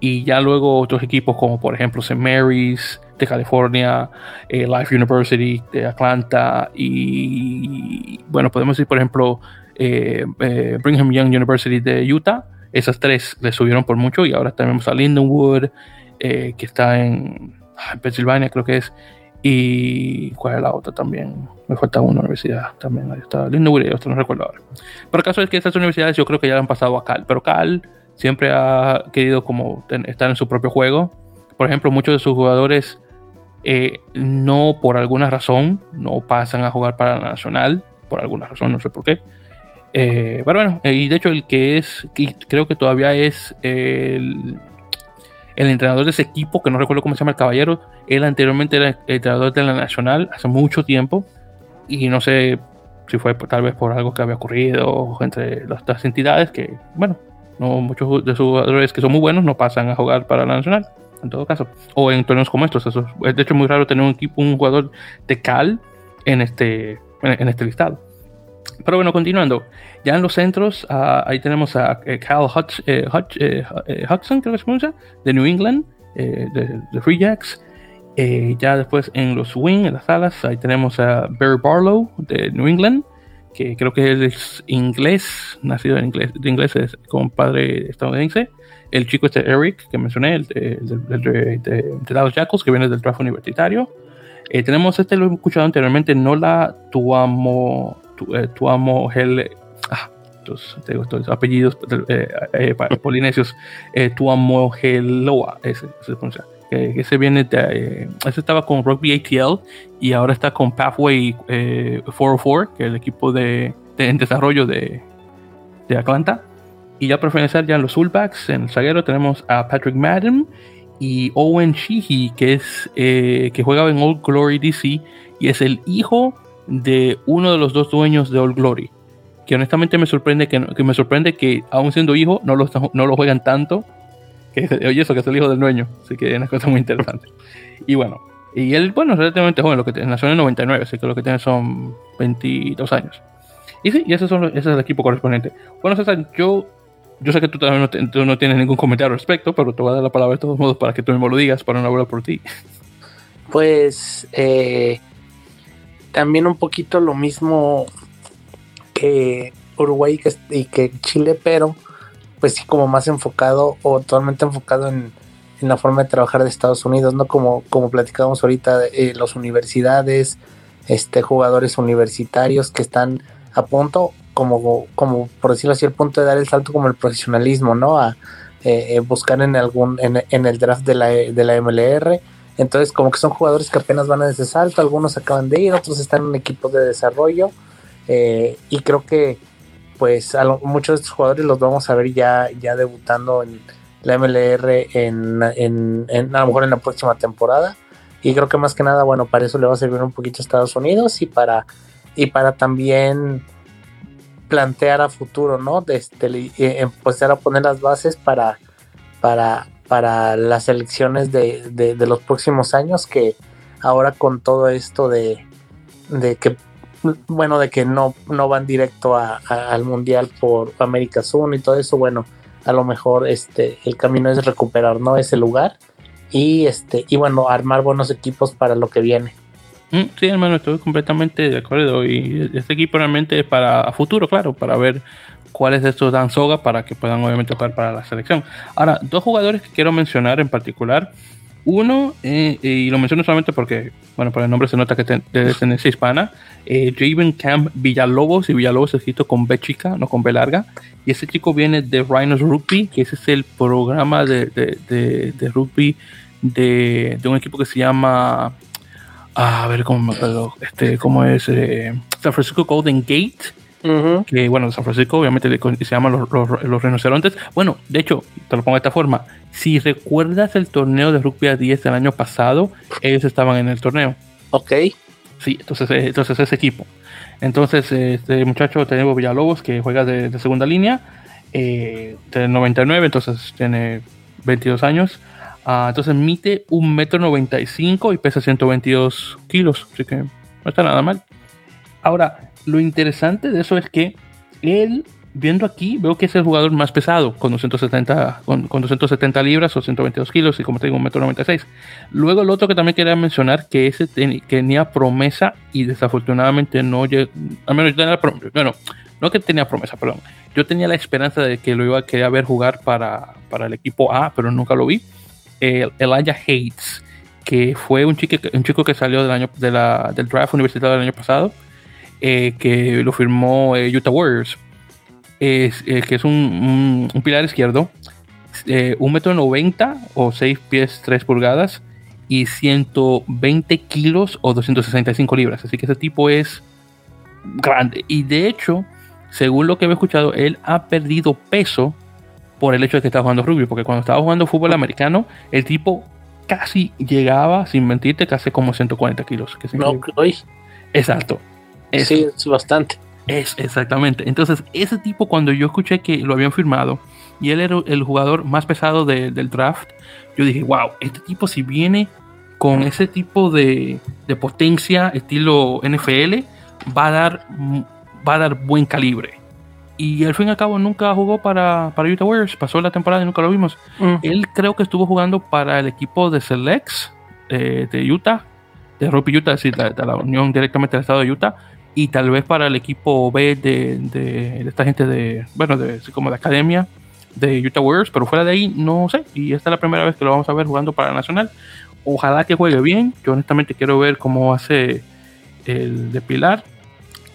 y ya luego otros equipos como por ejemplo St. Mary's de California, Life University de Atlanta y bueno, podemos decir por ejemplo eh, eh, Brigham Young University de Utah. Esas tres le subieron por mucho y ahora tenemos a Lindenwood que está en, ah, en, Pensilvania creo que es y cuál es la otra también me falta una universidad también ahí está Lindenwood y otra no recuerdo ahora pero el caso es que estas universidades yo creo que ya han pasado a Cal pero Cal siempre ha querido como estar en su propio juego. Por ejemplo, muchos de sus jugadores eh, no por alguna razón no pasan a jugar para la nacional, por alguna razón, no sé por qué. Eh, pero bueno, y de hecho el que es, creo que todavía es el, el, entrenador de ese equipo, que no recuerdo cómo se llama el caballero, él anteriormente era el entrenador de la nacional hace mucho tiempo y no sé si fue tal vez por algo que había ocurrido entre las entidades que, bueno, no, muchos de sus jugadores que son muy buenos no pasan a jugar para la nacional, en todo caso. O en torneos como estos. Eso es, de hecho muy raro tener un equipo, un jugador de Cal en este, en este listado. Pero bueno, continuando. Ya en los centros, ah, ahí tenemos a eh, Cal eh, eh, Hudson, creo que se pronuncia, de New England, de, de, Free Jacks. ya después en los wing, en las alas, ahí tenemos a Barry Barlow de New England que creo que es inglés, nacido en inglés, de inglés con padre estadounidense. El chico este Eric, que mencioné, el de, de, de, Dallas Jackals, que viene del draft universitario. Eh, tenemos este, lo he escuchado anteriormente, Nola Tuamo, tu, eh, Tuamo Gel, ah, estos, apellidos eh, eh polinesios, Tuamo Geloa, ese se pronuncia que ese viene de, eh, ese estaba con Rugby ATL y ahora está con Pathway 404, eh, que es el equipo de, en desarrollo de, de, Atlanta. Y ya para finalizar, ya en los fullbacks, en el zaguero tenemos a Patrick Madden y Owen Sheehy, que es eh, que juega en Old Glory DC y es el hijo de uno de los dos dueños de Old Glory. Que honestamente me sorprende que, que me sorprende que aún siendo hijo no lo, no lo juegan tanto que, oye, eso que es el hijo del dueño. Así que es una cosa muy interesante. y bueno, y él, bueno, es relativamente joven, lo que nació en el 99, así que lo que tiene son 22 años. Y sí, y ese, son, ese es el equipo correspondiente. Bueno, César, yo, yo sé que tú también no, no, tienes ningún comentario al respecto, pero te voy a dar la palabra de todos modos para que tú mismo lo digas, para no hablar por ti. Pues eh, también un poquito lo mismo que Uruguay y que Chile, pero pues sí como más enfocado o totalmente enfocado en, la forma de trabajar de Estados Unidos, ¿no? Como, como platicábamos ahorita, eh, las universidades, este, jugadores universitarios que están a punto, como, como por decirlo así, el punto de dar el salto como el profesionalismo, ¿no? A eh, eh, buscar en algún, en, el draft de la, de la MLR. Entonces, como que son jugadores que apenas van a ese salto, algunos acaban de ir, otros están en equipos de desarrollo. y creo que pues a muchos de estos jugadores los vamos a ver ya, ya debutando en la MLR en, a lo mejor en la próxima temporada. Y creo que más que nada, bueno, para eso le va a servir un poquito a Estados Unidos y para, y para también plantear a futuro, ¿no? Este, eh, empezar a poner las bases para, para, para las elecciones de, de, los próximos años que ahora con todo esto de, de que bueno, de que no, no van directo al mundial por América Zoom y todo eso, bueno, a lo mejor este el camino es recuperar no ese lugar y este y bueno armar buenos equipos para lo que viene. Mm, sí hermano estoy completamente de acuerdo y este equipo realmente es para futuro claro para ver cuáles de estos dan soga para que puedan obviamente jugar para la selección ahora dos jugadores que quiero mencionar en particular uno, eh, y lo menciono solamente porque, bueno, por el nombre se nota que es de descendencia hispana, eh, Javen Camp Villalobos, y Villalobos escrito con B chica, no con B larga. Y ese chico viene de Rhinos Rugby, que ese es el programa de, de, rugby de, un equipo que se llama. Ah, a ver cómo me acuerdo. Este, ¿Cómo es? Eh, San Francisco Golden Gate. Que bueno, San Francisco obviamente se llaman los, los, rinocerontes. Bueno, de hecho, te lo pongo de esta forma, si recuerdas el torneo de rugby a 10 del año pasado, ellos estaban en el torneo. Ok. Sí, entonces, eh, entonces ese equipo. Entonces, este muchacho tenemos Villalobos que juega de, segunda línea, eh, de 99, entonces tiene 22 años. Ah, entonces mide un metro 95 y pesa 122 kilos, así que no está nada mal. Ahora, lo interesante de eso es que él, viendo aquí, veo que es el jugador más pesado, con 270, con, 270 libras o 122 kilos y como te digo, un metro 96. Luego el otro que también quería mencionar, que ese tenía promesa y desafortunadamente no llegó, al menos yo tenía promesa, bueno, no que tenía promesa, perdón, yo tenía la esperanza de que lo iba a querer ver jugar para, para el equipo A, pero nunca lo vi. El Elijah Hates, que fue un chico, un chico que salió del, año, de la, del draft universitario del año pasado eh, que lo firmó eh, Utah Warriors, es, eh, que es un, pilar izquierdo, un metro noventa o 6 pies 3 pulgadas y 120 kilos o 265 libras. Así que ese tipo es grande. Y de hecho, según lo que he escuchado, él ha perdido peso por el hecho de que está jugando rugby. Porque cuando estaba jugando fútbol americano, el tipo casi llegaba, sin mentirte, casi como 140 kilos. Que no, Exacto. Sí, es bastante. Es, exactamente. Entonces, ese tipo, cuando yo escuché que lo habían firmado y él era el jugador más pesado del draft, yo dije, wow, este tipo si viene con ese tipo de, potencia, estilo NFL, va a dar, va a dar buen calibre. Y al fin y al cabo nunca jugó para, para Utah Warriors, pasó la temporada y nunca lo vimos. Mm. Él creo que estuvo jugando para el equipo de Selects eh, de Utah, de Rugby Utah, es decir, de la unión directamente del estado de Utah y tal vez para el equipo B de, de, esta gente de, bueno, de, como de academia de Utah Warriors, pero fuera de ahí no sé, y esta es la primera vez que lo vamos a ver jugando para Nacional. Ojalá que juegue bien, yo honestamente quiero ver cómo hace el de Pilar.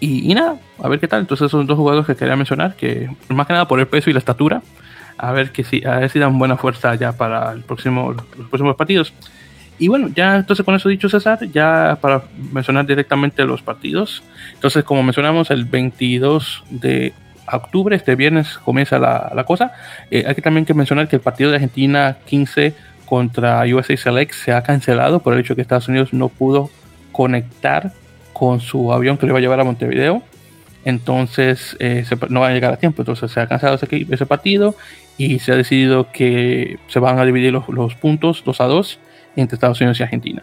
Y, nada, a ver qué tal. Entonces son dos jugadores que quería mencionar, que más que nada por el peso y la estatura, a ver que si, a ver si dan buena fuerza ya para el próximo, los próximos partidos. Y bueno, ya entonces con eso dicho César, ya para mencionar directamente los partidos. Entonces, como mencionamos, el 22 de octubre, este viernes, comienza la, cosa. Eh, hay que también que mencionar que el partido de Argentina 15 contra USA Select se ha cancelado por el hecho que Estados Unidos no pudo conectar con su avión que le iba a llevar a Montevideo. Entonces eh, no va a llegar a tiempo. Entonces se ha cancelado ese, ese, partido y se ha decidido que se van a dividir los, los puntos 2 a 2 entre Estados Unidos y Argentina.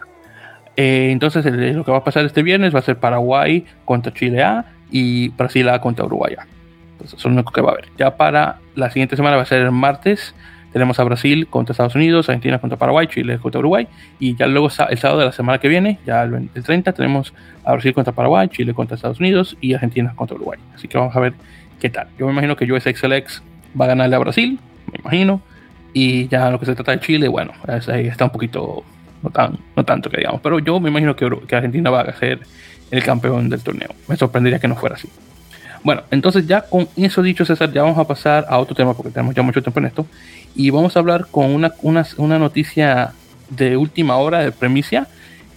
Eh, entonces lo que va a pasar este viernes va a ser Paraguay contra Chile A y Brasil contra Uruguay A. Entonces eso es lo que va a haber. Ya para la siguiente semana va a ser el martes. Tenemos a Brasil contra Estados Unidos, Argentina contra Paraguay, Chile contra Uruguay. Y ya luego el sábado de la semana que viene, ya el, 30, tenemos a Brasil contra Paraguay, Chile contra Estados Unidos y Argentina contra Uruguay. Así que vamos a ver qué tal. Yo me imagino que USXLX va a ganarle a Brasil, me imagino. Y ya lo que se trata de Chile, bueno, ahí está un poquito, no, tan, no tanto que digamos, pero yo me imagino que, que Argentina va a ser el campeón del torneo. Me sorprendería que no fuera así. Bueno, entonces ya con eso dicho, César, ya vamos a pasar a otro tema porque tenemos ya mucho tiempo en esto. Y vamos a hablar con una, una, una noticia de última hora de premicia,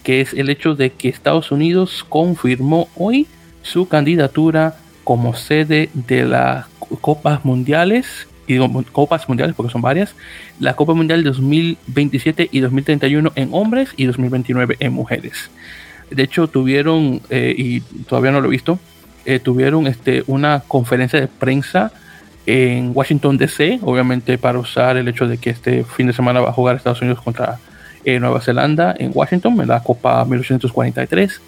que es el hecho de que Estados Unidos confirmó hoy su candidatura como sede de las Copas Mundiales y digo copas mundiales porque son varias, la Copa Mundial 2027 y 2031 en hombres y 2029 en mujeres. De hecho, tuvieron, eh, y todavía no lo he visto, eh, tuvieron este, una conferencia de prensa en Washington DC, obviamente para usar el hecho de que este fin de semana va a jugar Estados Unidos contra eh, Nueva Zelanda en Washington, en la Copa 1843.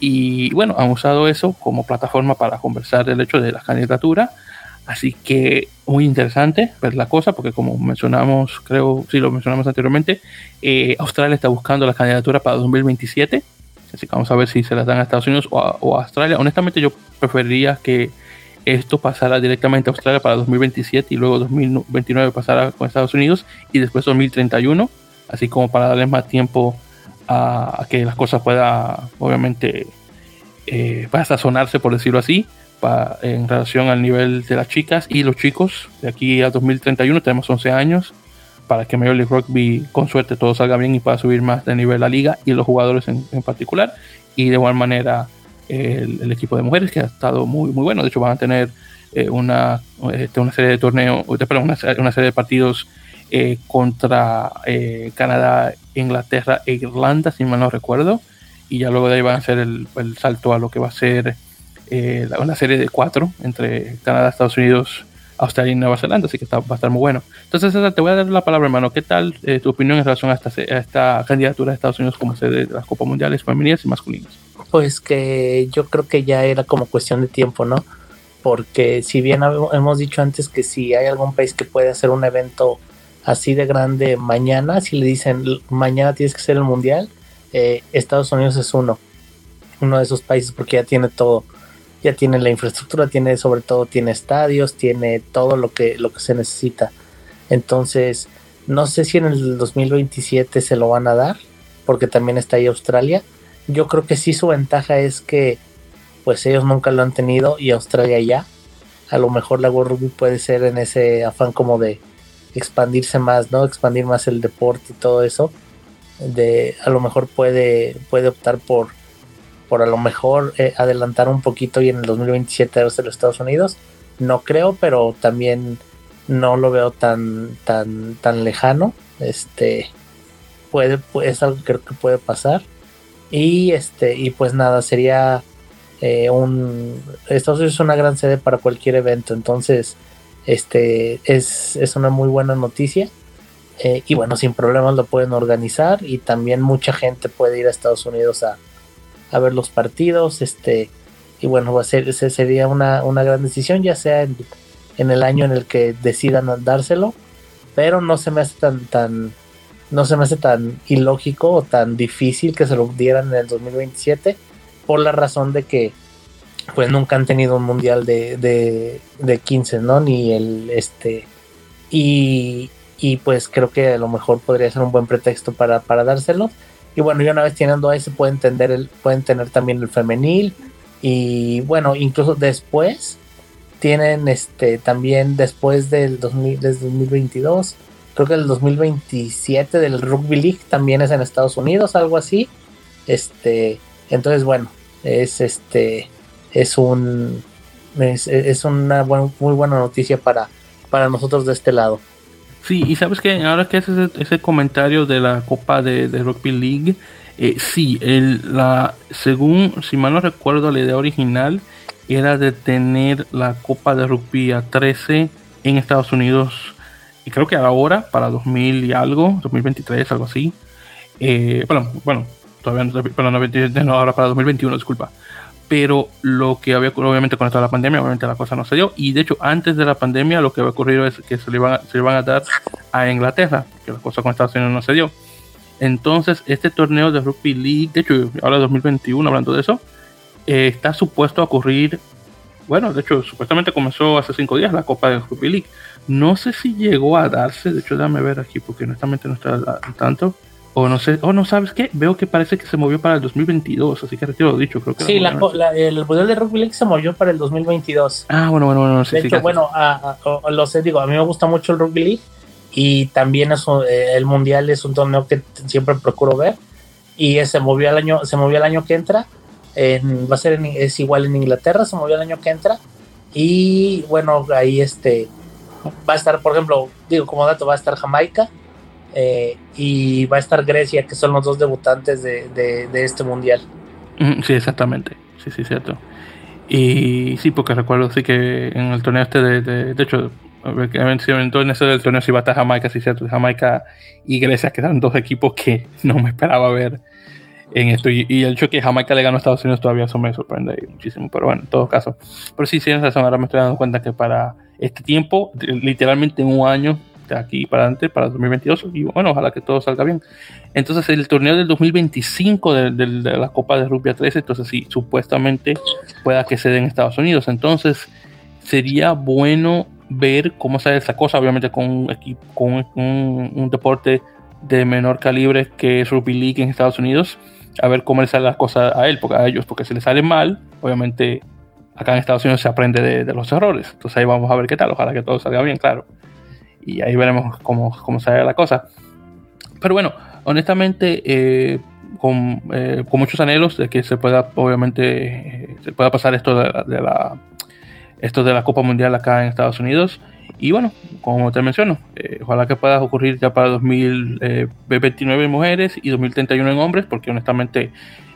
Y bueno, han usado eso como plataforma para conversar el hecho de la candidatura Así que muy interesante ver la cosa, porque como mencionamos, creo, sí lo mencionamos anteriormente, eh, Australia está buscando la candidatura para 2027. Así que vamos a ver si se las dan a Estados Unidos o a, Australia. Honestamente, yo preferiría que esto pasara directamente a Australia para 2027 y luego 2029 pasara con Estados Unidos y después 2031, así como para darles más tiempo a, que las cosas puedan, obviamente, eh, sazonarse, por decirlo así en relación al nivel de las chicas y los chicos. De aquí a 2031 tenemos 11 años para que Major League Rugby con suerte todo salga bien y pueda subir más de nivel la liga y los jugadores en, particular. Y de igual manera el, equipo de mujeres, que ha estado muy, muy bueno. De hecho, van a tener eh, una, este, una serie de torneos, perdón, una, una serie de partidos eh, contra eh, Canadá, Inglaterra e Irlanda, si mal no recuerdo. Y ya luego de ahí van a hacer el, el salto a lo que va a ser una serie de cuatro entre Canadá, Estados Unidos, Australia y Nueva Zelanda, así que va a estar muy bueno. Entonces, te voy a dar la palabra, hermano. ¿Qué tal tu opinión en relación a esta, a esta candidatura de Estados Unidos como sede de las Copas Mundiales femeninas y masculinas? Pues que yo creo que ya era como cuestión de tiempo, ¿no? Porque si bien hemos dicho antes que si hay algún país que puede hacer un evento así de grande mañana, si le dicen mañana tienes que ser el mundial, eh, Estados Unidos es uno, uno de esos países porque ya tiene todo, ya tiene la infraestructura, tiene sobre todo tiene estadios, tiene todo lo que lo que se necesita. Entonces, no sé si en el 2027 se lo van a dar, porque también está ahí Australia, yo creo que sí su ventaja es que pues ellos nunca lo han tenido y Australia ya. A lo mejor la World Rugby puede ser en ese afán como de expandirse más, ¿no? Expandir más el deporte y todo eso. De a lo mejor puede puede optar por por a lo mejor eh, adelantar un poquito y en el 2027 a los Estados Unidos. No creo, pero también no lo veo tan tan tan lejano. Este puede, es algo que creo que puede pasar y este, y pues nada, sería eh, un. Estados Unidos es una gran sede para cualquier evento. Entonces, este es, es una muy buena noticia. Eh, y bueno, sin problemas lo pueden organizar. Y también mucha gente puede ir a Estados Unidos a, a ver los partidos. Este, y bueno, va a ser, sería una, una gran decisión, ya sea en, en, el año en el que decidan dárselo. Pero no se me hace tan, tan, no se me hace tan ilógico o tan difícil que se lo dieran en el 2027 por la razón de que pues nunca han tenido un mundial de, de, de 15, ¿no? Ni el este y, y, pues creo que a lo mejor podría ser un buen pretexto para, para dárselo. Y bueno, y una vez teniendo ese pueden tener el, pueden tener también el femenil y bueno, incluso después tienen este también después del 2000, desde 2022 creo que el 2027 del Rugby League también es en Estados Unidos, algo así. Este, entonces bueno, es este es un es, una muy buena noticia para para nosotros de este lado. Sí, y sabes que ahora que haces ese, comentario de la Copa de, Rugby League, eh, sí, el, la, según, si mal no recuerdo, la idea original era de tener la Copa de Rugby a 13 en Estados Unidos y creo que ahora, para 2000 y algo, 2023, algo así. Eh, bueno, bueno, todavía no, ahora para 2021, disculpa. Pero lo que había obviamente con toda la pandemia, obviamente la cosa no se dio. Y de hecho, antes de la pandemia, lo que había ocurrido es que se le iban, se le iban a dar a Inglaterra, que la cosa con Estados Unidos no se dio. Entonces, este torneo de Rugby League, de hecho, ahora 2021, hablando de eso, eh, está supuesto a ocurrir. Bueno, de hecho, supuestamente comenzó hace cinco días la Copa de Rugby League no sé si llegó a darse, de hecho déjame ver aquí porque honestamente no está tanto. O no sé, o no sabes qué, veo que parece que se movió para el 2022, así que retiro lo dicho, creo que... Sí, la, el Mundial de Rugby League se movió para el 2022. Ah, bueno, bueno, bueno. Sí, de hecho, bueno, lo sé, digo, a mí me gusta mucho el Rugby League y también es eh, el Mundial es un torneo que siempre procuro ver y se movió el año, se movió el año que entra, va a ser, es igual en Inglaterra, se movió el año que entra y bueno, ahí este va a estar, por ejemplo, digo como dato, va a estar Jamaica eh, y va a estar Grecia, que son los dos debutantes de, este mundial. Sí, exactamente. Sí, sí, cierto. Y sí, porque recuerdo sí que en el torneo este de, de, hecho, en ese del torneo sí va a estar Jamaica, sí, cierto, Jamaica y Grecia, que eran dos equipos que no me esperaba ver en esto. Y, el hecho que Jamaica le ganó a Estados Unidos todavía eso me sorprende muchísimo, pero bueno, en todo caso. Pero sí, sí, razón, ahora me estoy dando cuenta que para este tiempo, literalmente en un año, de aquí para adelante, para 2022, y bueno, ojalá que todo salga bien. Entonces, el torneo del 2025 de, la Copa de Rugby 13, entonces sí, supuestamente pueda que se dé en Estados Unidos. Entonces, sería bueno ver cómo sale esa cosa, obviamente con un, equipo, con un, deporte de menor calibre que es Rugby League en Estados Unidos, a ver cómo le sale las cosas a él, porque a ellos, porque si le sale mal, obviamente acá en Estados Unidos se aprende de, los errores. Entonces ahí vamos a ver qué tal. Ojalá que todo salga bien, claro. Y ahí veremos cómo, cómo sale la cosa. Pero bueno, honestamente, eh, con, eh, con, muchos anhelos de que se pueda, obviamente, se pueda pasar esto de de la, esto de la Copa Mundial acá en Estados Unidos. Y bueno, como te menciono, eh, ojalá que pueda ocurrir ya para 2029 en mujeres y 2031 en hombres, porque honestamente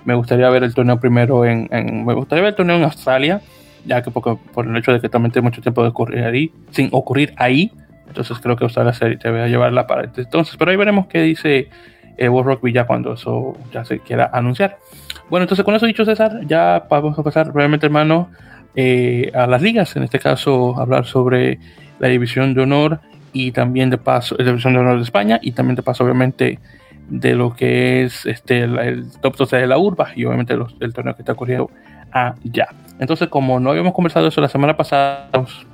me gustaría ver el torneo primero en, me gustaría ver el torneo en Australia, ya que por el hecho de que también tiene mucho tiempo de ocurrir ahí, sin ocurrir ahí, entonces creo que Australia se debe llevarla para entonces, pero ahí veremos qué dice eh, Rugby ya cuando eso ya se quiera anunciar. Bueno, entonces con eso dicho César, ya vamos a pasar realmente hermano eh, a las ligas, en este caso hablar sobre la división de honor y también de paso, la división de honor de España y también de paso obviamente de lo que es este el, top 12 de la urba y obviamente el torneo que está ocurriendo allá. Entonces, como no habíamos conversado eso la semana pasada,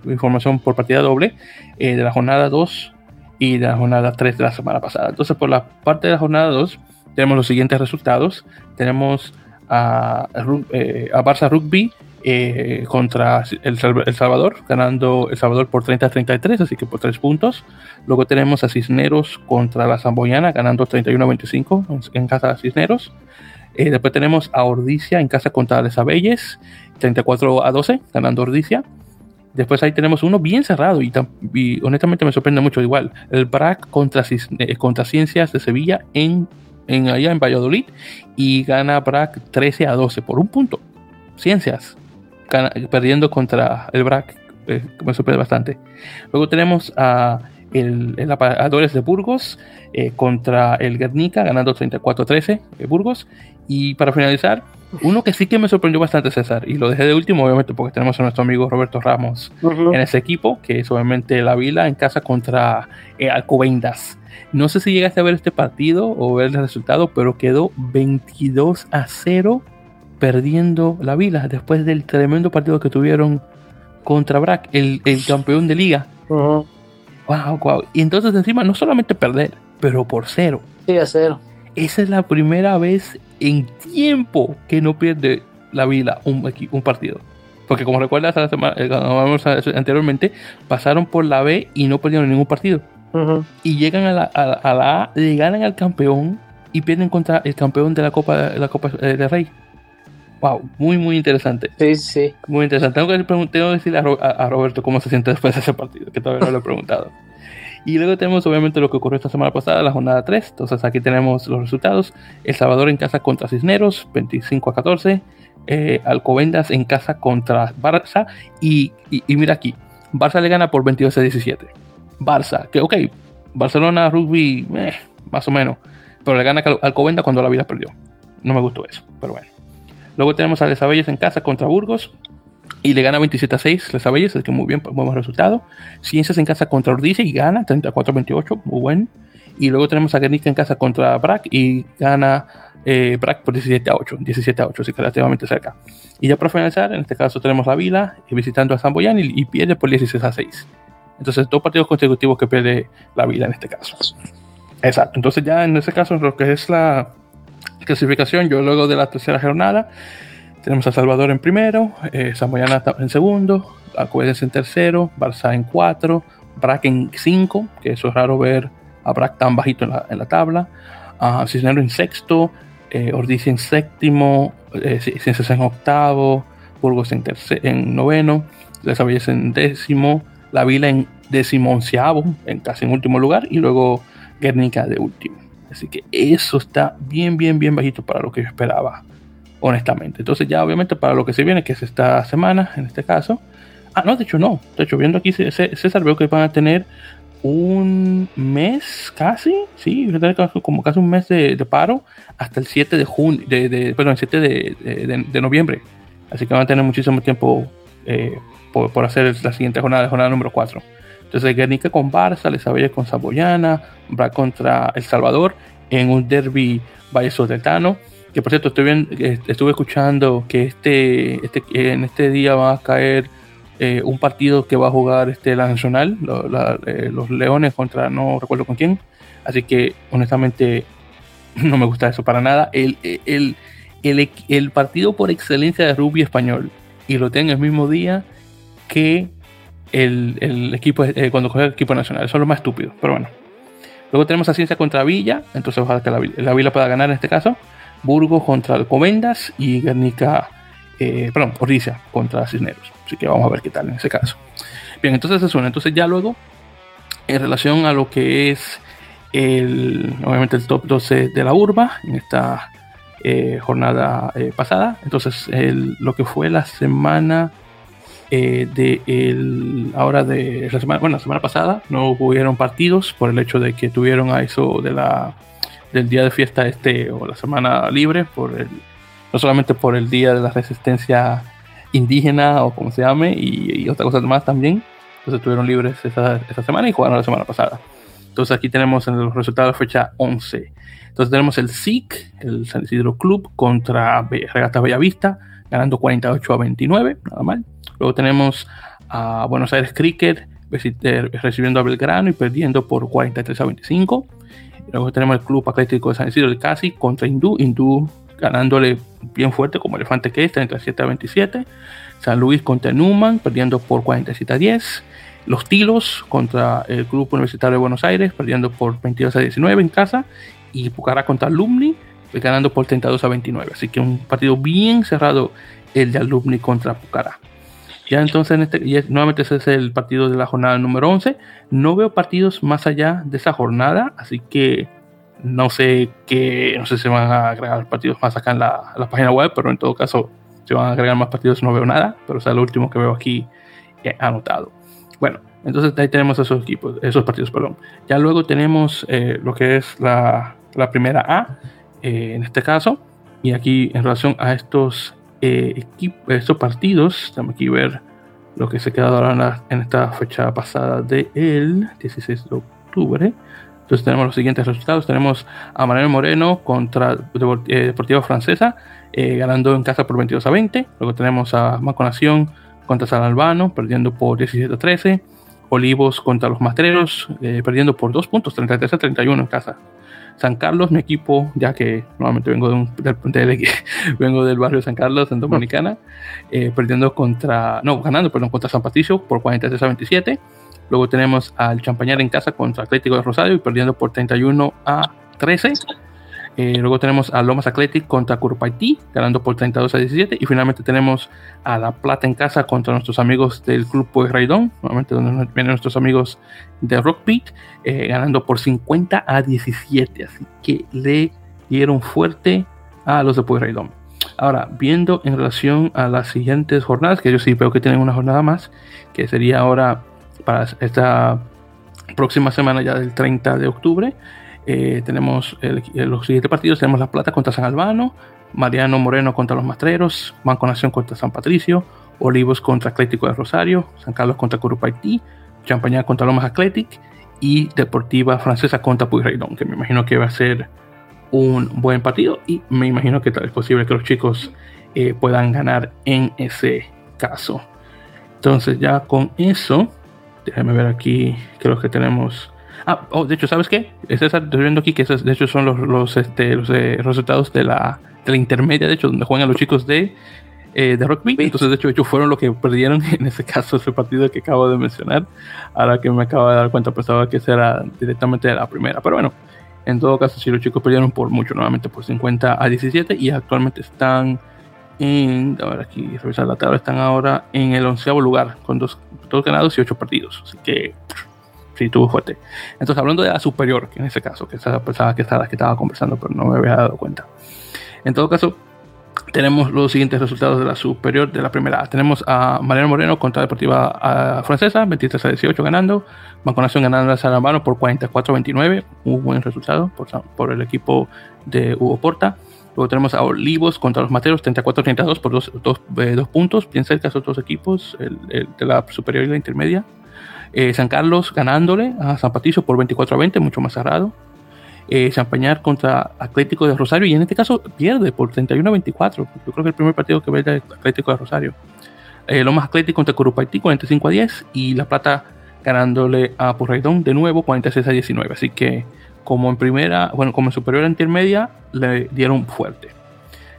información por partida doble eh, de la jornada 2 y de la jornada 3 de la semana pasada. Entonces, por la parte de la jornada 2, tenemos los siguientes resultados. Tenemos a, eh, a Barça Rugby eh, contra el, Salvador, ganando El Salvador por 30-33, así que por 3 puntos. Luego tenemos a Cisneros contra la Zamboyana, ganando 31-25 en casa de Cisneros. Eh, después tenemos a Ordicia en casa contra Abelles, 34 a 12, ganando Ordicia. Después ahí tenemos uno bien cerrado y, honestamente me sorprende mucho igual. El BRAC contra, eh, contra Ciencias de Sevilla en, en, allá en Valladolid y gana BRAC 13 a 12 por un punto. Ciencias perdiendo contra el BRAC, eh, me sorprende bastante. Luego tenemos a el, el de Burgos contra el Guernica, ganando 34-13 eh, Burgos. Y para finalizar, uno que sí que me sorprendió bastante, César, y lo dejé de último, obviamente, porque tenemos a nuestro amigo Roberto Ramos en ese equipo, que es obviamente la Vila en casa contra Alcobendas. No sé si llegaste a ver este partido o ver el resultado, pero quedó 22 a 0 perdiendo la Vila después del tremendo partido que tuvieron contra Brack, el, campeón de liga. Wow, wow. Y entonces encima no solamente perder, pero por cero. Sí, a cero. Esa es la primera vez en tiempo que no pierde la Vila un, un partido. Porque como recuerdas eh, anteriormente, pasaron por la B y no perdieron ningún partido. Y llegan a la, a, la A, le ganan al campeón y pierden contra el campeón de la Copa, la Copa eh, de Rey. Wow, muy, muy interesante. Sí, sí. Muy interesante. Tengo que, tengo que decirle a, Roberto cómo se siente después de ese partido, que todavía no lo he preguntado. Y luego tenemos obviamente lo que ocurrió esta semana pasada, la jornada 3. Entonces aquí tenemos los resultados. El Salvador en casa contra Cisneros, 25 a 14. Eh, Alcobendas en casa contra Barça. Y, y, mira aquí, Barça le gana por 22 a 17. Barça, que ok, Barcelona rugby, eh, más o menos. Pero le gana Alcobendas cuando la vida perdió. No me gustó eso, pero bueno. Luego tenemos a Les Abelles en casa contra Burgos. Y le gana 27 a 6 Les Abelles, es que muy bien, muy buen resultado. Ciencias en casa contra Ordice y gana 34 a 28, muy buen. Y luego tenemos a Guernica en casa contra Brack y gana eh, Brack por 17 a 8, 17 a 8, así que relativamente cerca. Y ya para finalizar, en este caso tenemos la Vila eh, visitando a San Boyán y, pierde por 16 a 6. Entonces, dos partidos consecutivos que pierde la Vila en este caso. Exacto. Entonces, ya en ese caso, lo que es la, clasificación, yo luego de la tercera jornada, tenemos a Salvador en primero, eh, Samoyana en segundo, Alcobendas en tercero, Barça en cuatro, Brack en cinco, que eso es raro ver a Brack tan bajito en la, en la tabla, a Cisnero en sexto, eh, Ordiz en séptimo, eh, Ciencias en octavo, Burgos en, en noveno, Les en décimo, La Vila en onceavo, en casi en último lugar, y luego Guernica de último. Así que eso está bien, bien, bien bajito para lo que yo esperaba, honestamente. Entonces ya obviamente para lo que se viene, que es esta semana, en este caso. Ah, no, de hecho no. De hecho, viendo aquí, César, veo que van a tener un mes casi, sí, como casi un mes de, paro hasta el 7 de junio, de, perdón, el 7 de, noviembre. Así que van a tener muchísimo tiempo eh, por, hacer la siguiente jornada, jornada número 4. Entonces, Guernica con Barça, Les con Saboyana, va contra El Salvador en un derby Valle Sotetano. Que por cierto, estoy bien, eh, estuve escuchando que este, este, en este día va a caer eh, un partido que va a jugar este, la Nacional, eh, los Leones contra no recuerdo con quién. Así que honestamente no me gusta eso para nada. El, el, el, el partido por excelencia de rugby español y lo tengo el mismo día que el, equipo eh, cuando juega el equipo nacional. Eso es lo más estúpido, pero bueno. Luego tenemos a Ciencia contra Villa, entonces ojalá que la, Villa pueda ganar en este caso. Burgos contra Alcobendas y Guernica, eh, perdón, Ordicia contra Cisneros. Así que vamos a ver qué tal en ese caso. Bien, entonces eso suena. Entonces ya luego, en relación a lo que es el, obviamente el top 12 de la urba en esta eh, jornada eh, pasada. Entonces, lo que fue la semana eh, de el, ahora de la semana, bueno, la semana pasada no hubieron partidos por el hecho de que tuvieron a eso de la del día de fiesta este o la semana libre por el no solamente por el día de la resistencia indígena o como se llame y, otras cosas más también. Entonces estuvieron libres esa, esa, semana y jugaron la semana pasada. Entonces aquí tenemos en los resultados fecha 11 entonces tenemos el SIC el San Isidro Club contra Regata Bellavista ganando 48 a 29 nada mal. Luego tenemos a Buenos Aires Cricket eh, recibiendo a Belgrano y perdiendo por 43 a 25. Luego tenemos el Club Atlético de San Isidro de Casi contra Hindú. Hindú ganándole bien fuerte como Elefante que está 37 a 27. San Luis contra Newman perdiendo por 47 a 10. Los Tilos contra el Club Universitario de Buenos Aires perdiendo por 22 a 19 en casa. Y Pucará contra Alumni ganando por 32 a 29. Así que un partido bien cerrado el de Alumni contra Pucará. Ya entonces, en este, y nuevamente ese es el partido de la jornada número 11. No veo partidos más allá de esa jornada, así que no sé qué, no sé si van a agregar partidos más acá en la, página web, pero en todo caso, si van a agregar más partidos no veo nada, pero es lo último que veo aquí eh, anotado. Bueno, entonces ahí tenemos esos equipos, esos partidos, perdón. Ya luego tenemos eh, lo que es la, primera A, eh, en este caso, y aquí en relación a estos eh, estos partidos, Tenemos aquí ver lo que se ahora en, esta fecha pasada del 16 de octubre. Entonces tenemos los siguientes resultados. Tenemos a Manuel Moreno contra eh, Deportiva Francesa, eh, ganando en casa por 22 a 20. Luego tenemos a Maco Nación contra San Albano, perdiendo por 17 a 13. Olivos contra los Mastreros, perdiendo por 2 puntos, 33 a 31 en casa. San Carlos, mi equipo, ya que nuevamente vengo, de un, del, vengo del barrio de San Carlos, en Dominicana, eh, perdiendo contra, no, ganando, perdón, contra San Patricio por 43 a 27. Luego tenemos al Champañar en casa contra Atlético de Rosario y perdiendo por 31 a 13. Eh, luego tenemos a Lomas Athletic contra Curpaití, ganando por 32 a 17. Y finalmente tenemos a La Plata en casa contra nuestros amigos del Club Raidón, nuevamente donde vienen nuestros amigos de Rockbeat, eh, ganando por 50 a 17. Así que le dieron fuerte a los de Raidón. Ahora, viendo en relación a las siguientes jornadas, que yo sí veo que tienen una jornada más, que sería ahora para esta próxima semana ya del 30 de octubre. Eh, tenemos los siguientes partidos: tenemos La Plata contra San Albano, Mariano Moreno contra los Mastreros, Banco Nación contra San Patricio, Olivos contra Atlético de Rosario, San Carlos contra Curupaití, Champañá contra Lomas Athletic y Deportiva Francesa contra Puyraidón, que me imagino que va a ser un buen partido y me imagino que es posible que los chicos eh, puedan ganar en ese caso. Entonces ya con eso, déjame ver aquí, creo que tenemos Ah, oh, de hecho, ¿sabes qué? Estoy viendo aquí que de hecho son los, los, este, los eh, resultados de la, de la intermedia, de hecho, donde juegan los chicos de, eh, de rugby. Entonces, de hecho, hecho, fueron los que perdieron en ese caso, ese partido que acabo de mencionar. Ahora que me acabo de dar cuenta, pensaba que era directamente la primera. Pero bueno, en todo caso, si los chicos perdieron por mucho, nuevamente por 50 a 17 y actualmente están en, a ver aquí, revisar la tabla, están ahora en el onceavo lugar con dos, dos ganados y ocho partidos. Así que sí tuvo fuerte. Entonces, hablando de la superior, que en ese caso, que esa persona que estaba, que estaba conversando, pero no me había dado cuenta. En todo caso, tenemos los siguientes resultados de la superior de la primera. Tenemos a Mariano Moreno contra Deportiva Francesa, 23 a 18 ganando. Banco Nación ganando a Salamano por 44 a 29, un buen resultado por, por, el equipo de Hugo Porta. Luego tenemos a Olivos contra los Materos, 34 a 32 por dos, dos, eh, dos puntos, bien cerca de otros equipos, el, el de la superior y la intermedia. Eh, San Carlos ganándole a San Patricio por 24 a 20, mucho más cerrado. Eh, Champañar contra Atlético de Rosario y en este caso pierde por 31 a 24. Yo creo que el primer partido que ve el Atlético de Rosario. Eh, Lomas Atlético contra Curupaití 45 a 10 y La Plata ganándole a Porreidón de nuevo 46 a 19. Así que como en primera, bueno, como en superior a intermedia le dieron fuerte.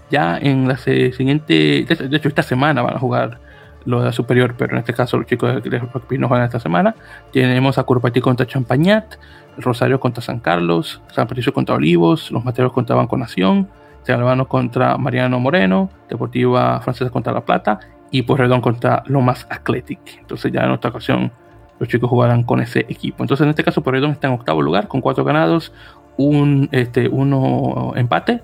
Ya en la siguiente, de hecho esta semana van a jugar lo de superior, pero en este caso los chicos de rugby no juegan esta semana. Tenemos a Curpatí contra Champañat, Rosario contra San Carlos, San Patricio contra Olivos, los Materos contra Banco Nación, Salvano contra Mariano Moreno, Deportiva Francesa contra La Plata y Porredón contra Lomas Athletic. Entonces ya en otra ocasión los chicos jugarán con ese equipo. Entonces en este caso Porredón está en octavo lugar con cuatro ganados, un este, uno empate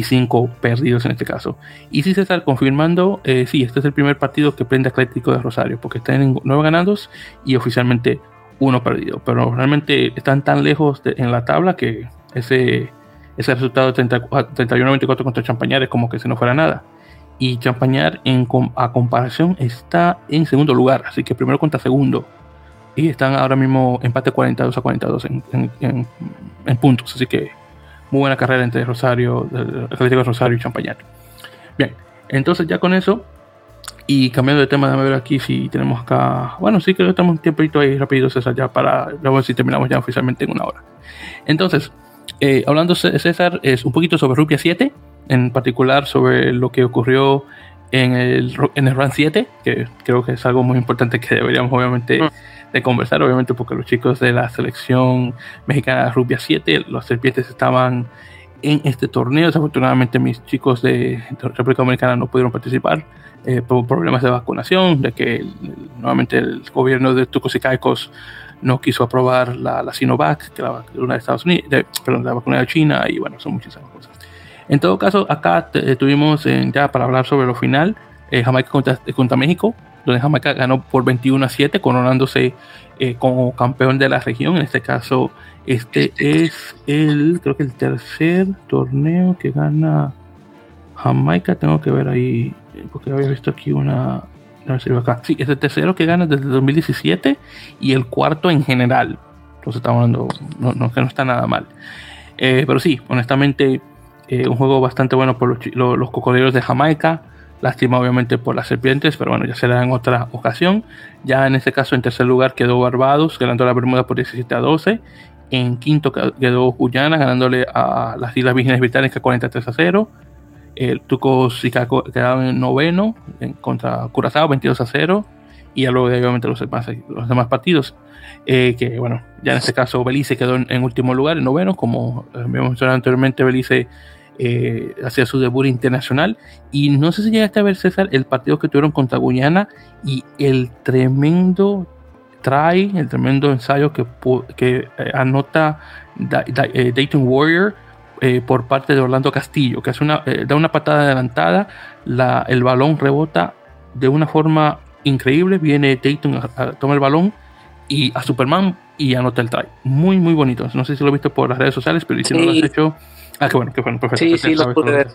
y cinco perdidos en este caso. Y si César confirmando, eh, sí, este es el primer partido que prende Atlético de Rosario, porque están en nueve ganados y oficialmente uno perdido. Pero realmente están tan lejos en la tabla que ese, ese resultado de 31-24 contra Champañar es como que si no fuera nada. Y Champañar en, a comparación está en segundo lugar, así que primero contra segundo. Y están ahora mismo empate 42 a 42 en, en puntos, así que muy buena carrera entre Rosario, Atlético de Rosario y Champañar. Bien, entonces ya con eso, y cambiando de tema, déjame ver aquí si tenemos acá. Bueno, sí, creo que tenemos un tiempito ahí rápido, César, ya para. ver si terminamos ya oficialmente en una hora. Entonces, eh, hablando, César, es un poquito sobre Rupia 7, en particular sobre lo que ocurrió en el, en el Run 7, que creo que es algo muy importante que deberíamos, obviamente. Mm de conversar, obviamente, porque los chicos de la selección mexicana Rubia 7, los serpientes estaban en este torneo. Desafortunadamente, mis chicos de, República Dominicana no pudieron participar eh, por problemas de vacunación, de que nuevamente el gobierno de Tucos y Caicos no quiso aprobar la, la Sinovac, que la vacuna de Estados Unidos, perdón, la vacuna de China, y bueno, son muchísimas cosas. En todo caso, acá eh, tuvimos ya para hablar sobre lo final, eh, Jamaica contra, contra México, donde Jamaica ganó por 21 a 7, coronándose eh, como campeón de la región. En este caso, este es el, creo que el tercer torneo que gana Jamaica. Tengo que ver ahí, porque había visto aquí una. acá. Sí, es el tercero que gana desde 2017 y el cuarto en general. Entonces estamos hablando, no, no, que no está nada mal. Eh, pero sí, honestamente, un juego bastante bueno por los, los, los cocodrilos de Jamaica. Lástima obviamente por las serpientes, pero bueno, ya será en otra ocasión. Ya en este caso en tercer lugar quedó Barbados, ganando la Bermuda por 17 a 12. En quinto quedó Guyana, ganándole a las Islas Vírgenes Británicas 43 a 0. El Tuco Sicaco quedaba en noveno en contra Curazao 22 a 0. Y ya luego obviamente los demás, los demás partidos. Eh, que bueno, ya en este caso Belice quedó en, en último lugar, en noveno, como habíamos mencionado anteriormente, Belice eh, hacia su debut internacional. Y no sé si llegaste a ver, César, el partido que tuvieron contra Guyana y el tremendo try, el tremendo ensayo que, que eh, anota eh, Dayton Warrior por parte de Orlando Castillo, que hace una, da una patada adelantada, la, el balón rebota de una forma increíble, viene Dayton a, tomar el balón y a Superman y anota el try. Muy, muy bonito. No sé si lo he visto por las redes sociales, pero si no lo has hecho, Ah, qué bueno, qué bueno, perfecto. Sí, sí, lo pude ver.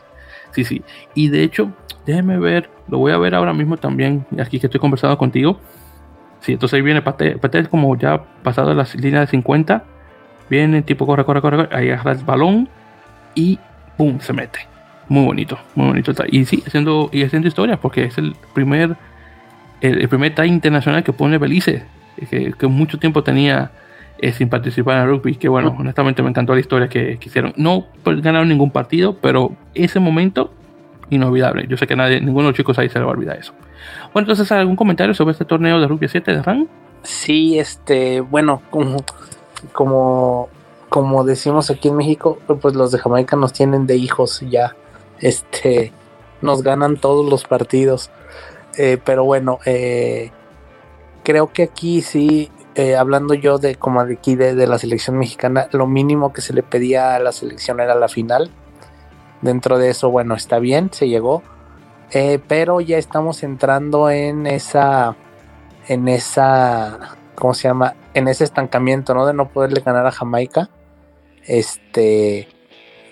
Sí, sí. Y de hecho, déjeme ver, lo voy a ver ahora mismo también, aquí que estoy conversando contigo. Sí, entonces ahí viene Pate, Pate como ya pasado la línea de 50. Viene, tipo corre, corre, corre, ahí agarra el balón y ¡pum! se mete. Muy bonito, muy bonito. Y sí, haciendo, y haciendo historia, porque es el primer, el, primer tie internacional que pone Belice, que, que mucho tiempo tenía eh, sin participar en el rugby. Que bueno, honestamente me encantó la historia que, hicieron. No ganaron ningún partido, pero ese momento inolvidable. Yo sé que nadie, ninguno de los chicos ahí se le va a olvidar eso. Bueno, entonces, ¿algún comentario sobre este torneo de rugby 7 de RAN? Sí, este, bueno, como, como, como decimos aquí en México, pues los de Jamaica nos tienen de hijos ya. Este, nos ganan todos los partidos. Eh, pero bueno, eh, creo que aquí sí eh, hablando yo de como aquí de, la selección mexicana, lo mínimo que se le pedía a la selección era la final. Dentro de eso, bueno, está bien, se llegó. Eh, pero ya estamos entrando en esa, en esa, ¿cómo se llama? En ese estancamiento, ¿no? De no poderle ganar a Jamaica. Este,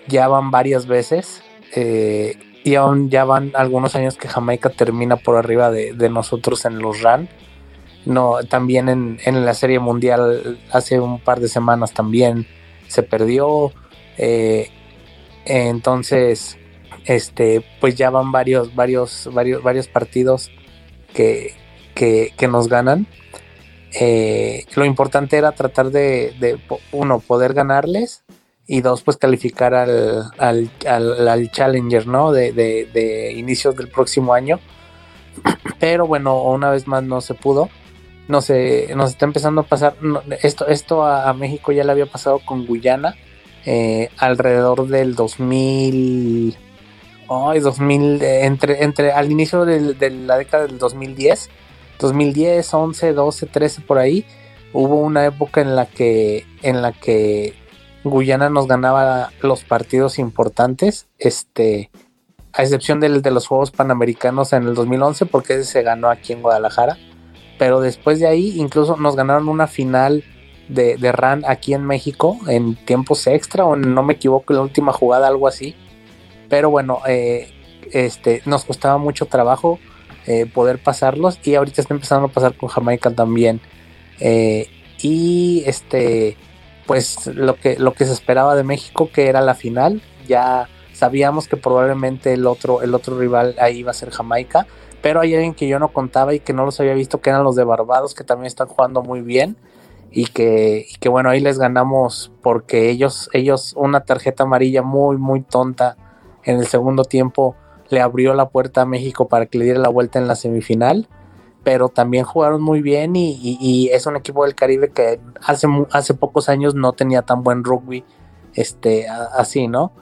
ya van varias veces. Eh, y aún ya van algunos años que Jamaica termina por arriba de, de nosotros en los RAN no, también en, la Serie Mundial hace un par de semanas también se perdió. Eh, entonces, este, pues ya van varios, varios, varios, varios partidos que, nos ganan. Eh, lo importante era tratar de, uno, poder ganarles y dos, pues calificar al, al, al, Challenger, ¿no? De, de, de inicios del próximo año. Pero bueno, una vez más no se pudo no sé, nos está empezando a pasar, esto, esto a, México ya le había pasado con Guyana, eh, alrededor del 2000, Ay, 2000, entre, entre al inicio de, la década del 2010, 2010, 11, 12, 13 por ahí, hubo una época en la que en la que Guyana nos ganaba los partidos importantes, este a excepción del, de los Juegos Panamericanos en el 2011 porque ese se ganó aquí en Guadalajara, pero después de ahí incluso nos ganaron una final de, de RAN aquí en México en tiempos extra o no me equivoco en la última jugada algo así pero bueno, eh, este, nos costaba mucho trabajo eh, poder pasarlos y ahorita está empezando a pasar con Jamaica también. Eh, y este, pues lo que, lo que se esperaba de México, que era la final, ya sabíamos que probablemente el otro, el otro rival ahí iba a ser Jamaica, pero hay alguien que yo no contaba y que no los había visto, que eran los de Barbados, que también están jugando muy bien y que, que bueno, ahí les ganamos porque ellos, ellos una tarjeta amarilla muy, muy tonta en el segundo tiempo le abrió la puerta a México para que le diera la vuelta en la semifinal, pero también jugaron muy bien y, es un equipo del Caribe que hace, hace pocos años no tenía tan buen rugby este, así, ¿no?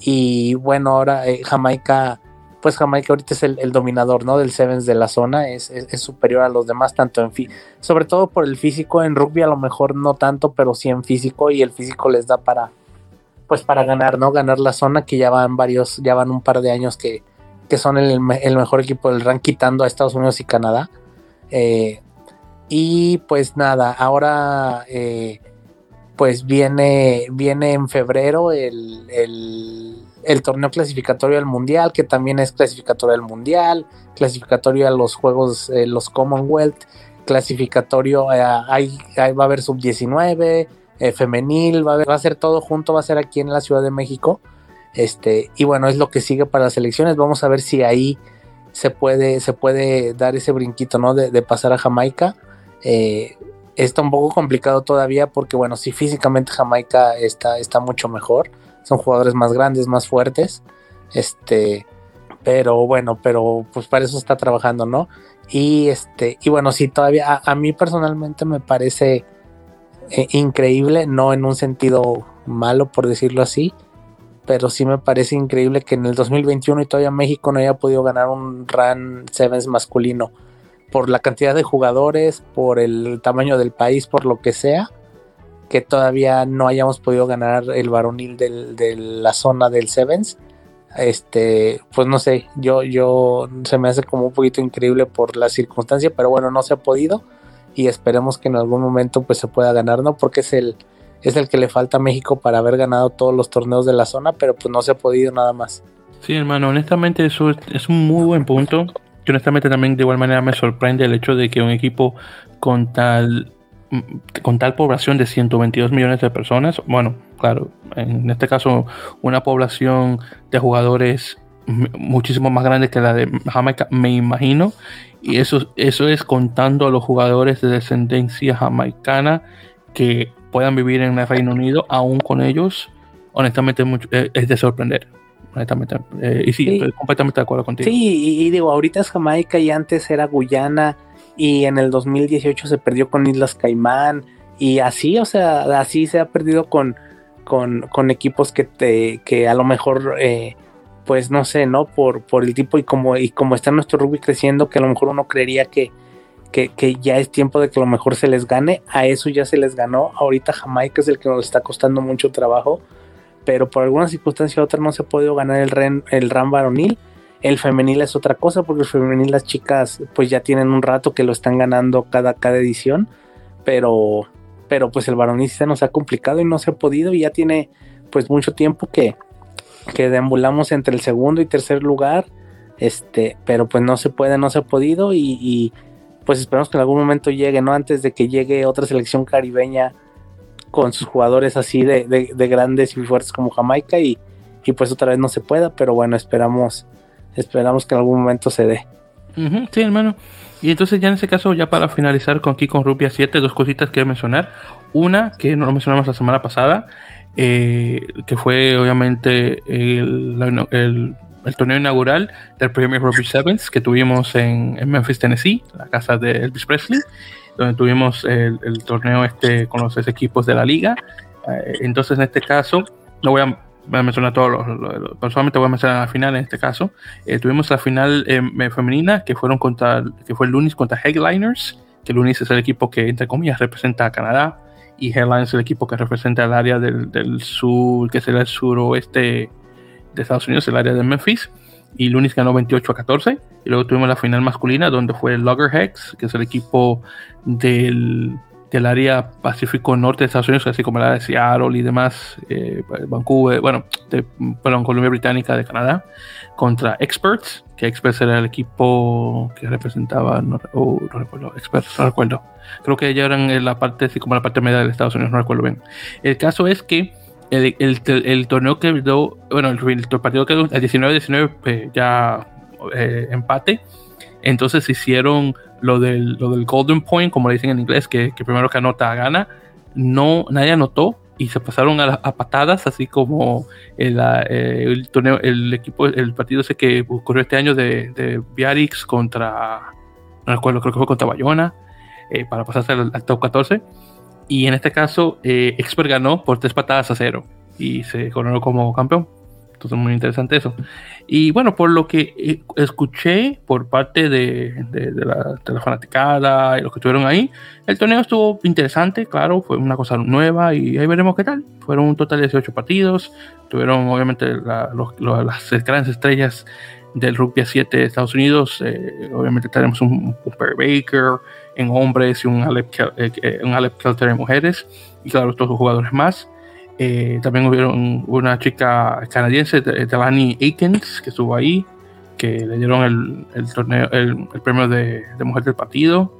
Y bueno, ahora eh, Jamaica, pues Jamaica ahorita es el, dominador, ¿no? Del Sevens de la zona, es, superior a los demás, tanto en sobre todo por el físico, en rugby a lo mejor no tanto, pero sí en físico y el físico les da para, pues para ganar, ¿no? Ganar la zona que ya van varios, ya van un par de años que, son el, mejor equipo del rank quitando a Estados Unidos y Canadá. Eh, y pues nada, ahora eh, pues viene, viene en febrero el, el, torneo clasificatorio al Mundial, que también es clasificatorio al Mundial, clasificatorio a los Juegos, eh, los Commonwealth, clasificatorio, ahí, va a haber sub-19, eh, femenil, va a, va a ser todo junto, va a ser aquí en la Ciudad de México. Este, y bueno, es lo que sigue para las elecciones. Vamos a ver si ahí se puede, se puede dar ese brinquito, ¿no? De, pasar a Jamaica. Eh, está un poco complicado todavía porque, bueno, si físicamente Jamaica está, está mucho mejor. Son jugadores más grandes, más fuertes. Este, pero bueno, pero pues para eso está trabajando, ¿no? Y este, y bueno, sí, todavía a mí personalmente me parece eh, increíble, no en un sentido malo por decirlo así, pero sí me parece increíble que en el 2021 y todavía México no haya podido ganar un Run Sevens masculino por la cantidad de jugadores, por el tamaño del país, por lo que sea, que todavía no hayamos podido ganar el varonil de la zona del Sevens. Este, pues no sé, yo, yo se me hace como un poquito increíble por la circunstancia, pero bueno, no se ha podido y esperemos que en algún momento pues se pueda ganar, ¿no? Porque es el, es el que le falta a México para haber ganado todos los torneos de la zona, pero pues no se ha podido nada más. Sí, hermano, honestamente eso es un muy buen punto. Que honestamente también de igual manera me sorprende el hecho de que un equipo con tal con tal población de 122 millones de personas, bueno, claro, en este caso una población de jugadores muchísimo más grande que la de Jamaica, me imagino, y eso, eso es contando a los jugadores de descendencia jamaicana que puedan vivir en el Reino Unido, aún con ellos, honestamente eh, es de sorprender. Honestamente. Eh, y sí, estoy completamente de acuerdo contigo. Sí, y, digo, ahorita es Jamaica y antes era Guyana y en el 2018 se perdió con Islas Caimán y así, o sea, así se ha perdido con, con, equipos que, te, que a lo mejor... Eh, pues no sé, ¿no? Por, por el tipo y como, y como está nuestro rugby creciendo, que a lo mejor uno creería que, que, ya es tiempo de que a lo mejor se les gane, a eso ya se les ganó, ahorita Jamaica es el que nos está costando mucho trabajo, pero por alguna circunstancia u otra no se ha podido ganar el, ren, el RAM varonil, el femenil es otra cosa, porque el femenil las chicas pues ya tienen un rato que lo están ganando cada, cada edición, pero, pero pues el varonil se nos ha complicado y no se ha podido y ya tiene pues mucho tiempo que, que deambulamos entre el segundo y tercer lugar, este, pero pues no se puede, no se ha podido y, pues esperamos que en algún momento llegue, ¿no? Antes de que llegue otra selección caribeña con sus jugadores así de, de, grandes y fuertes como Jamaica y, y, pues otra vez no se pueda, pero bueno, esperamos, esperamos que en algún momento se dé. sí, hermano. Y entonces ya en ese caso, ya para finalizar con con Rupia 7, dos cositas que mencionar. Una, que no lo mencionamos la semana pasada, eh, que fue obviamente el, torneo inaugural del Premier Rugby Sevens que tuvimos en, Memphis, Tennessee, la casa de Elvis Presley, donde tuvimos el, torneo este con los equipos de la liga. Eh, entonces, en este caso, no voy a voy a mencionar todos los, personalmente voy a mencionar la final en este caso. Eh, tuvimos la final eh, femenina que fueron contra, que fue el Lunis contra Headliners, que Lunis es el equipo que entre comillas representa a Canadá y Headliners es el equipo que representa el área del, del sur, que será el suroeste de Estados Unidos, el área de Memphis. Y Lunis ganó 28 a 14. Y luego tuvimos la final masculina donde fue el Loggerheads, que es el equipo del del área Pacífico Norte de Estados Unidos, así como la de Seattle y demás, eh, Vancouver, bueno, de, Columbia Británica de Canadá, contra Experts, que Experts era el equipo que representaba, no, recuerdo, Experts, no recuerdo. Creo que ellos eran en la parte, así como la parte media de Estados Unidos, no recuerdo bien. El caso es que el, el, torneo quedó, bueno, el, partido quedó a 19-19, eh, ya eh, empate. Entonces hicieron lo del, lo del Golden Point, como le dicen en inglés, que, que primero que anota gana, no, nadie anotó y se pasaron a, patadas, así como el, eh, el, torneo, el equipo, el partido ese que ocurrió este año de, de Biarritz contra, no recuerdo, creo que fue contra Bayona, eh, para pasarse al, top 14. Y en este caso, eh, Expert ganó por tres patadas a cero y se coronó como campeón. Entonces, muy interesante eso. Y bueno, por lo que eh, escuché por parte de, de, la, de, la, fanaticada y los que estuvieron ahí, el torneo estuvo interesante, claro, fue una cosa nueva y ahí veremos qué tal. Fueron un total de 18 partidos, tuvieron obviamente las grandes estrellas del rugby 7 de Estados Unidos. Eh, obviamente tenemos un Cooper Baker en hombres y un Alep, eh, un Alep Kelter en mujeres. Y claro, todos los jugadores más. Eh, también hubieron una chica canadiense, Delaney Aikens, que estuvo ahí, que le dieron el, torneo, el, premio de, mujer del partido.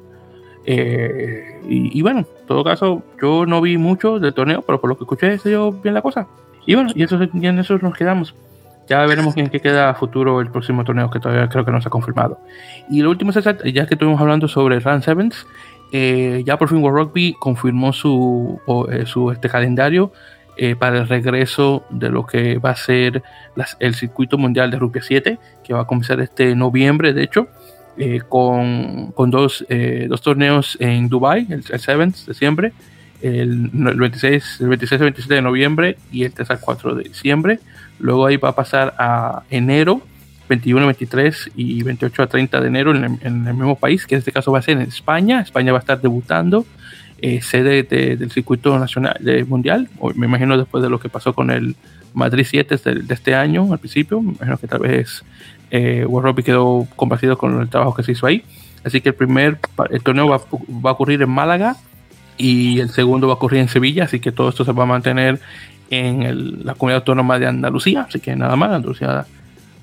Eh, y, bueno, en todo caso, yo no vi mucho del torneo, pero por lo que escuché se dio bien la cosa. Y bueno, y, eso, en eso nos quedamos. Ya veremos en qué queda futuro el próximo torneo, que todavía creo que no se ha confirmado. Y lo último es, ya que estuvimos hablando sobre Run Sevens, eh, ya por fin World Rugby confirmó su, su este calendario eh, para el regreso de lo que va a ser el circuito mundial de Rugby 7, que va a comenzar este noviembre, de hecho, eh, con, con dos, eh, dos, torneos en Dubai, el, 7 de diciembre, el, 26, el 26 y 27 de noviembre y el 3 al 4 de diciembre. Luego ahí va a pasar a enero, 21, 23 y 28 a 30 de enero en el, en el mismo país, que en este caso va a ser en España. España va a estar debutando eh, sede del circuito nacional de mundial, o me imagino después de lo que pasó con el Madrid 7 de, este año al principio, me imagino que tal vez eh, World Rugby quedó complacido con el trabajo que se hizo ahí. Así que el primer el torneo va, va, a ocurrir en Málaga y el segundo va a ocurrir en Sevilla, así que todo esto se va a mantener en la comunidad autónoma de Andalucía, así que nada más, Andalucía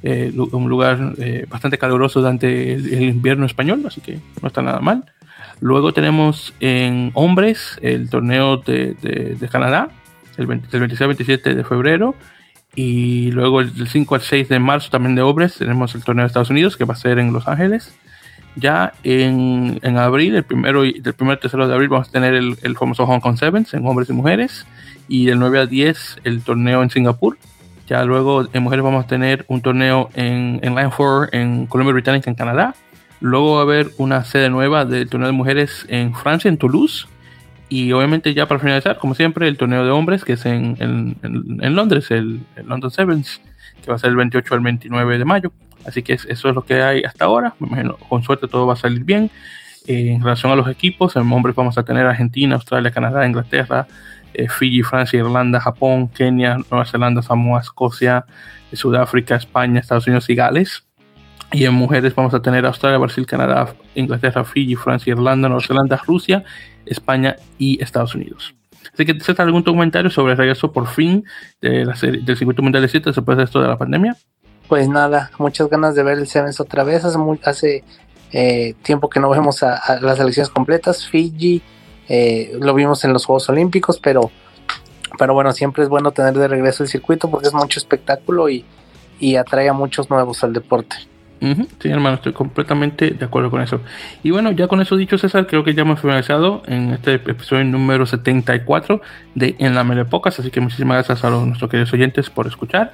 eh, un lugar eh, bastante caluroso durante el, invierno español, así que no está nada mal. Luego tenemos en hombres el torneo de, de, Canadá, el, 26 al 27 de febrero. Y luego el 5 al 6 de marzo también de hombres tenemos el torneo de Estados Unidos que va a ser en Los Ángeles. Ya en, en abril, el primero y del primer tercero de abril vamos a tener el, el famoso Hong Kong Sevens en hombres y mujeres. Y del 9 al 10 el torneo en Singapur. Ya luego en mujeres vamos a tener un torneo en, en Line 4 en Colombia Británica en Canadá Luego va a haber una sede nueva del torneo de mujeres en Francia, en Toulouse. Y obviamente ya para finalizar, como siempre, el torneo de hombres, que es en, Londres, el, London Sevens, que va a ser el 28 al 29 de mayo. Así que eso es lo que hay hasta ahora. Me imagino, con suerte todo va a salir bien. Eh, en relación a los equipos, en hombres vamos a tener Argentina, Australia, Canadá, Inglaterra, eh, Fiji, Francia, Irlanda, Japón, Kenia, Nueva Zelanda, Samoa, Escocia, Sudáfrica, España, Estados Unidos y Gales. Y en mujeres vamos a tener Australia, Brasil, Canadá, Inglaterra, Fiji, Francia, Irlanda, Nueva Zelanda, Rusia, España y Estados Unidos. Así que, ¿tienes algún comentario sobre el regreso por fin del circuito mundial de 7 después de esto de la pandemia? Pues nada, muchas ganas de ver el Sevens otra vez. Hace, hace eh, tiempo que no vemos a, las selecciones completas. Fiji, eh, lo vimos en los Juegos Olímpicos, pero, pero bueno, siempre es bueno tener de regreso el circuito porque es mucho espectáculo y atrae a muchos nuevos al deporte. Sí, hermano, estoy completamente de acuerdo con eso. Y bueno, ya con eso dicho, César, creo que ya hemos finalizado en este episodio número 74 de En la Melepocas. Así que muchísimas gracias a los, nuestros queridos oyentes por escuchar.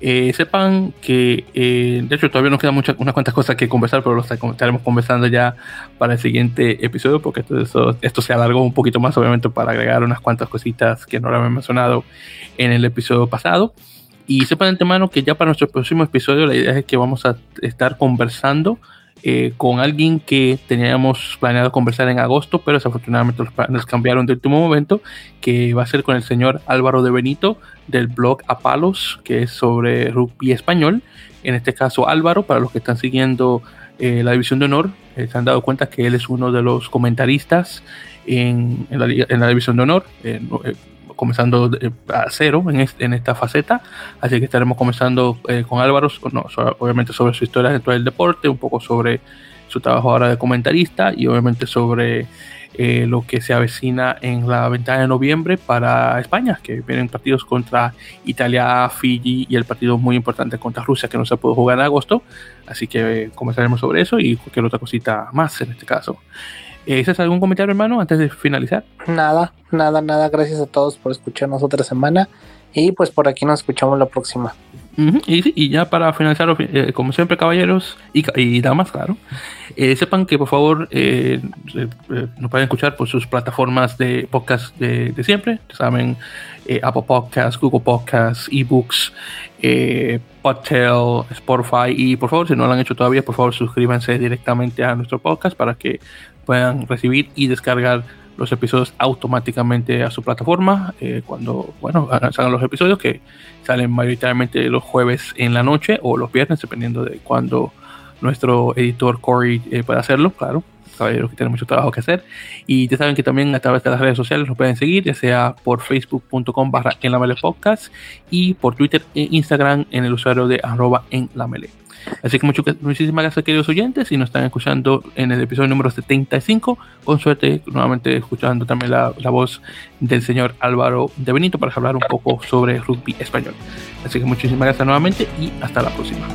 Eh, sepan que, eh, de hecho, todavía nos quedan muchas, unas cuantas cosas que conversar, pero lo estaremos conversando ya para el siguiente episodio, porque esto, esto se alargó un poquito más, obviamente, para agregar unas cuantas cositas que no lo había mencionado en el episodio pasado. Y sepan de antemano que ya para nuestro próximo episodio la idea es que vamos a estar conversando eh, con alguien que teníamos planeado conversar en agosto, pero desafortunadamente los cambiaron de último momento, que va a ser con el señor Álvaro de Benito del blog Apalos, que es sobre rugby español. En este caso Álvaro, para los que están siguiendo eh, la división de honor, eh, se han dado cuenta que él es uno de los comentaristas en, la, en la, división de honor comenzando a cero en, en, esta faceta, así que estaremos comenzando eh, con Álvaro, no, obviamente sobre su historia dentro del deporte, un poco sobre su trabajo ahora de comentarista y obviamente sobre eh, lo que se avecina en la ventana de noviembre para España, que vienen partidos contra Italia, Fiji y el partido muy importante contra Rusia que no se puede jugar en agosto, así que comenzaremos sobre eso y cualquier otra cosita más en este caso. ¿Ese es algún comentario, hermano, antes de finalizar? Nada, nada, nada. Gracias a todos por escucharnos otra semana. Y pues por aquí nos escuchamos la próxima. y, ya para finalizar, eh, como siempre, caballeros y, damas, claro, eh, sepan que por favor eh, nos pueden escuchar por sus plataformas de podcast de, siempre. Saben, Apple Podcasts, Google Podcasts, eBooks, Podtail, Spotify. Y por favor, si no lo han hecho todavía, por favor suscríbanse directamente a nuestro podcast para que puedan recibir y descargar los episodios automáticamente a su plataforma eh, cuando bueno salgan los episodios que salen mayoritariamente los jueves en la noche o los viernes dependiendo de cuando nuestro editor Corey eh, pueda hacerlo claro. Caballeros que tienen mucho trabajo que hacer. Y ya saben que también a través de las redes sociales nos pueden seguir ya sea por facebook.com barra en la mele podcast y por twitter e instagram en el usuario de arroba en la mele Así que mucho, muchísimas gracias, queridos oyentes, y nos están escuchando en el episodio número 75. Con suerte, nuevamente escuchando también la, la voz del señor Álvaro de Benito para hablar un poco sobre rugby español. Así que muchísimas gracias nuevamente y hasta la próxima.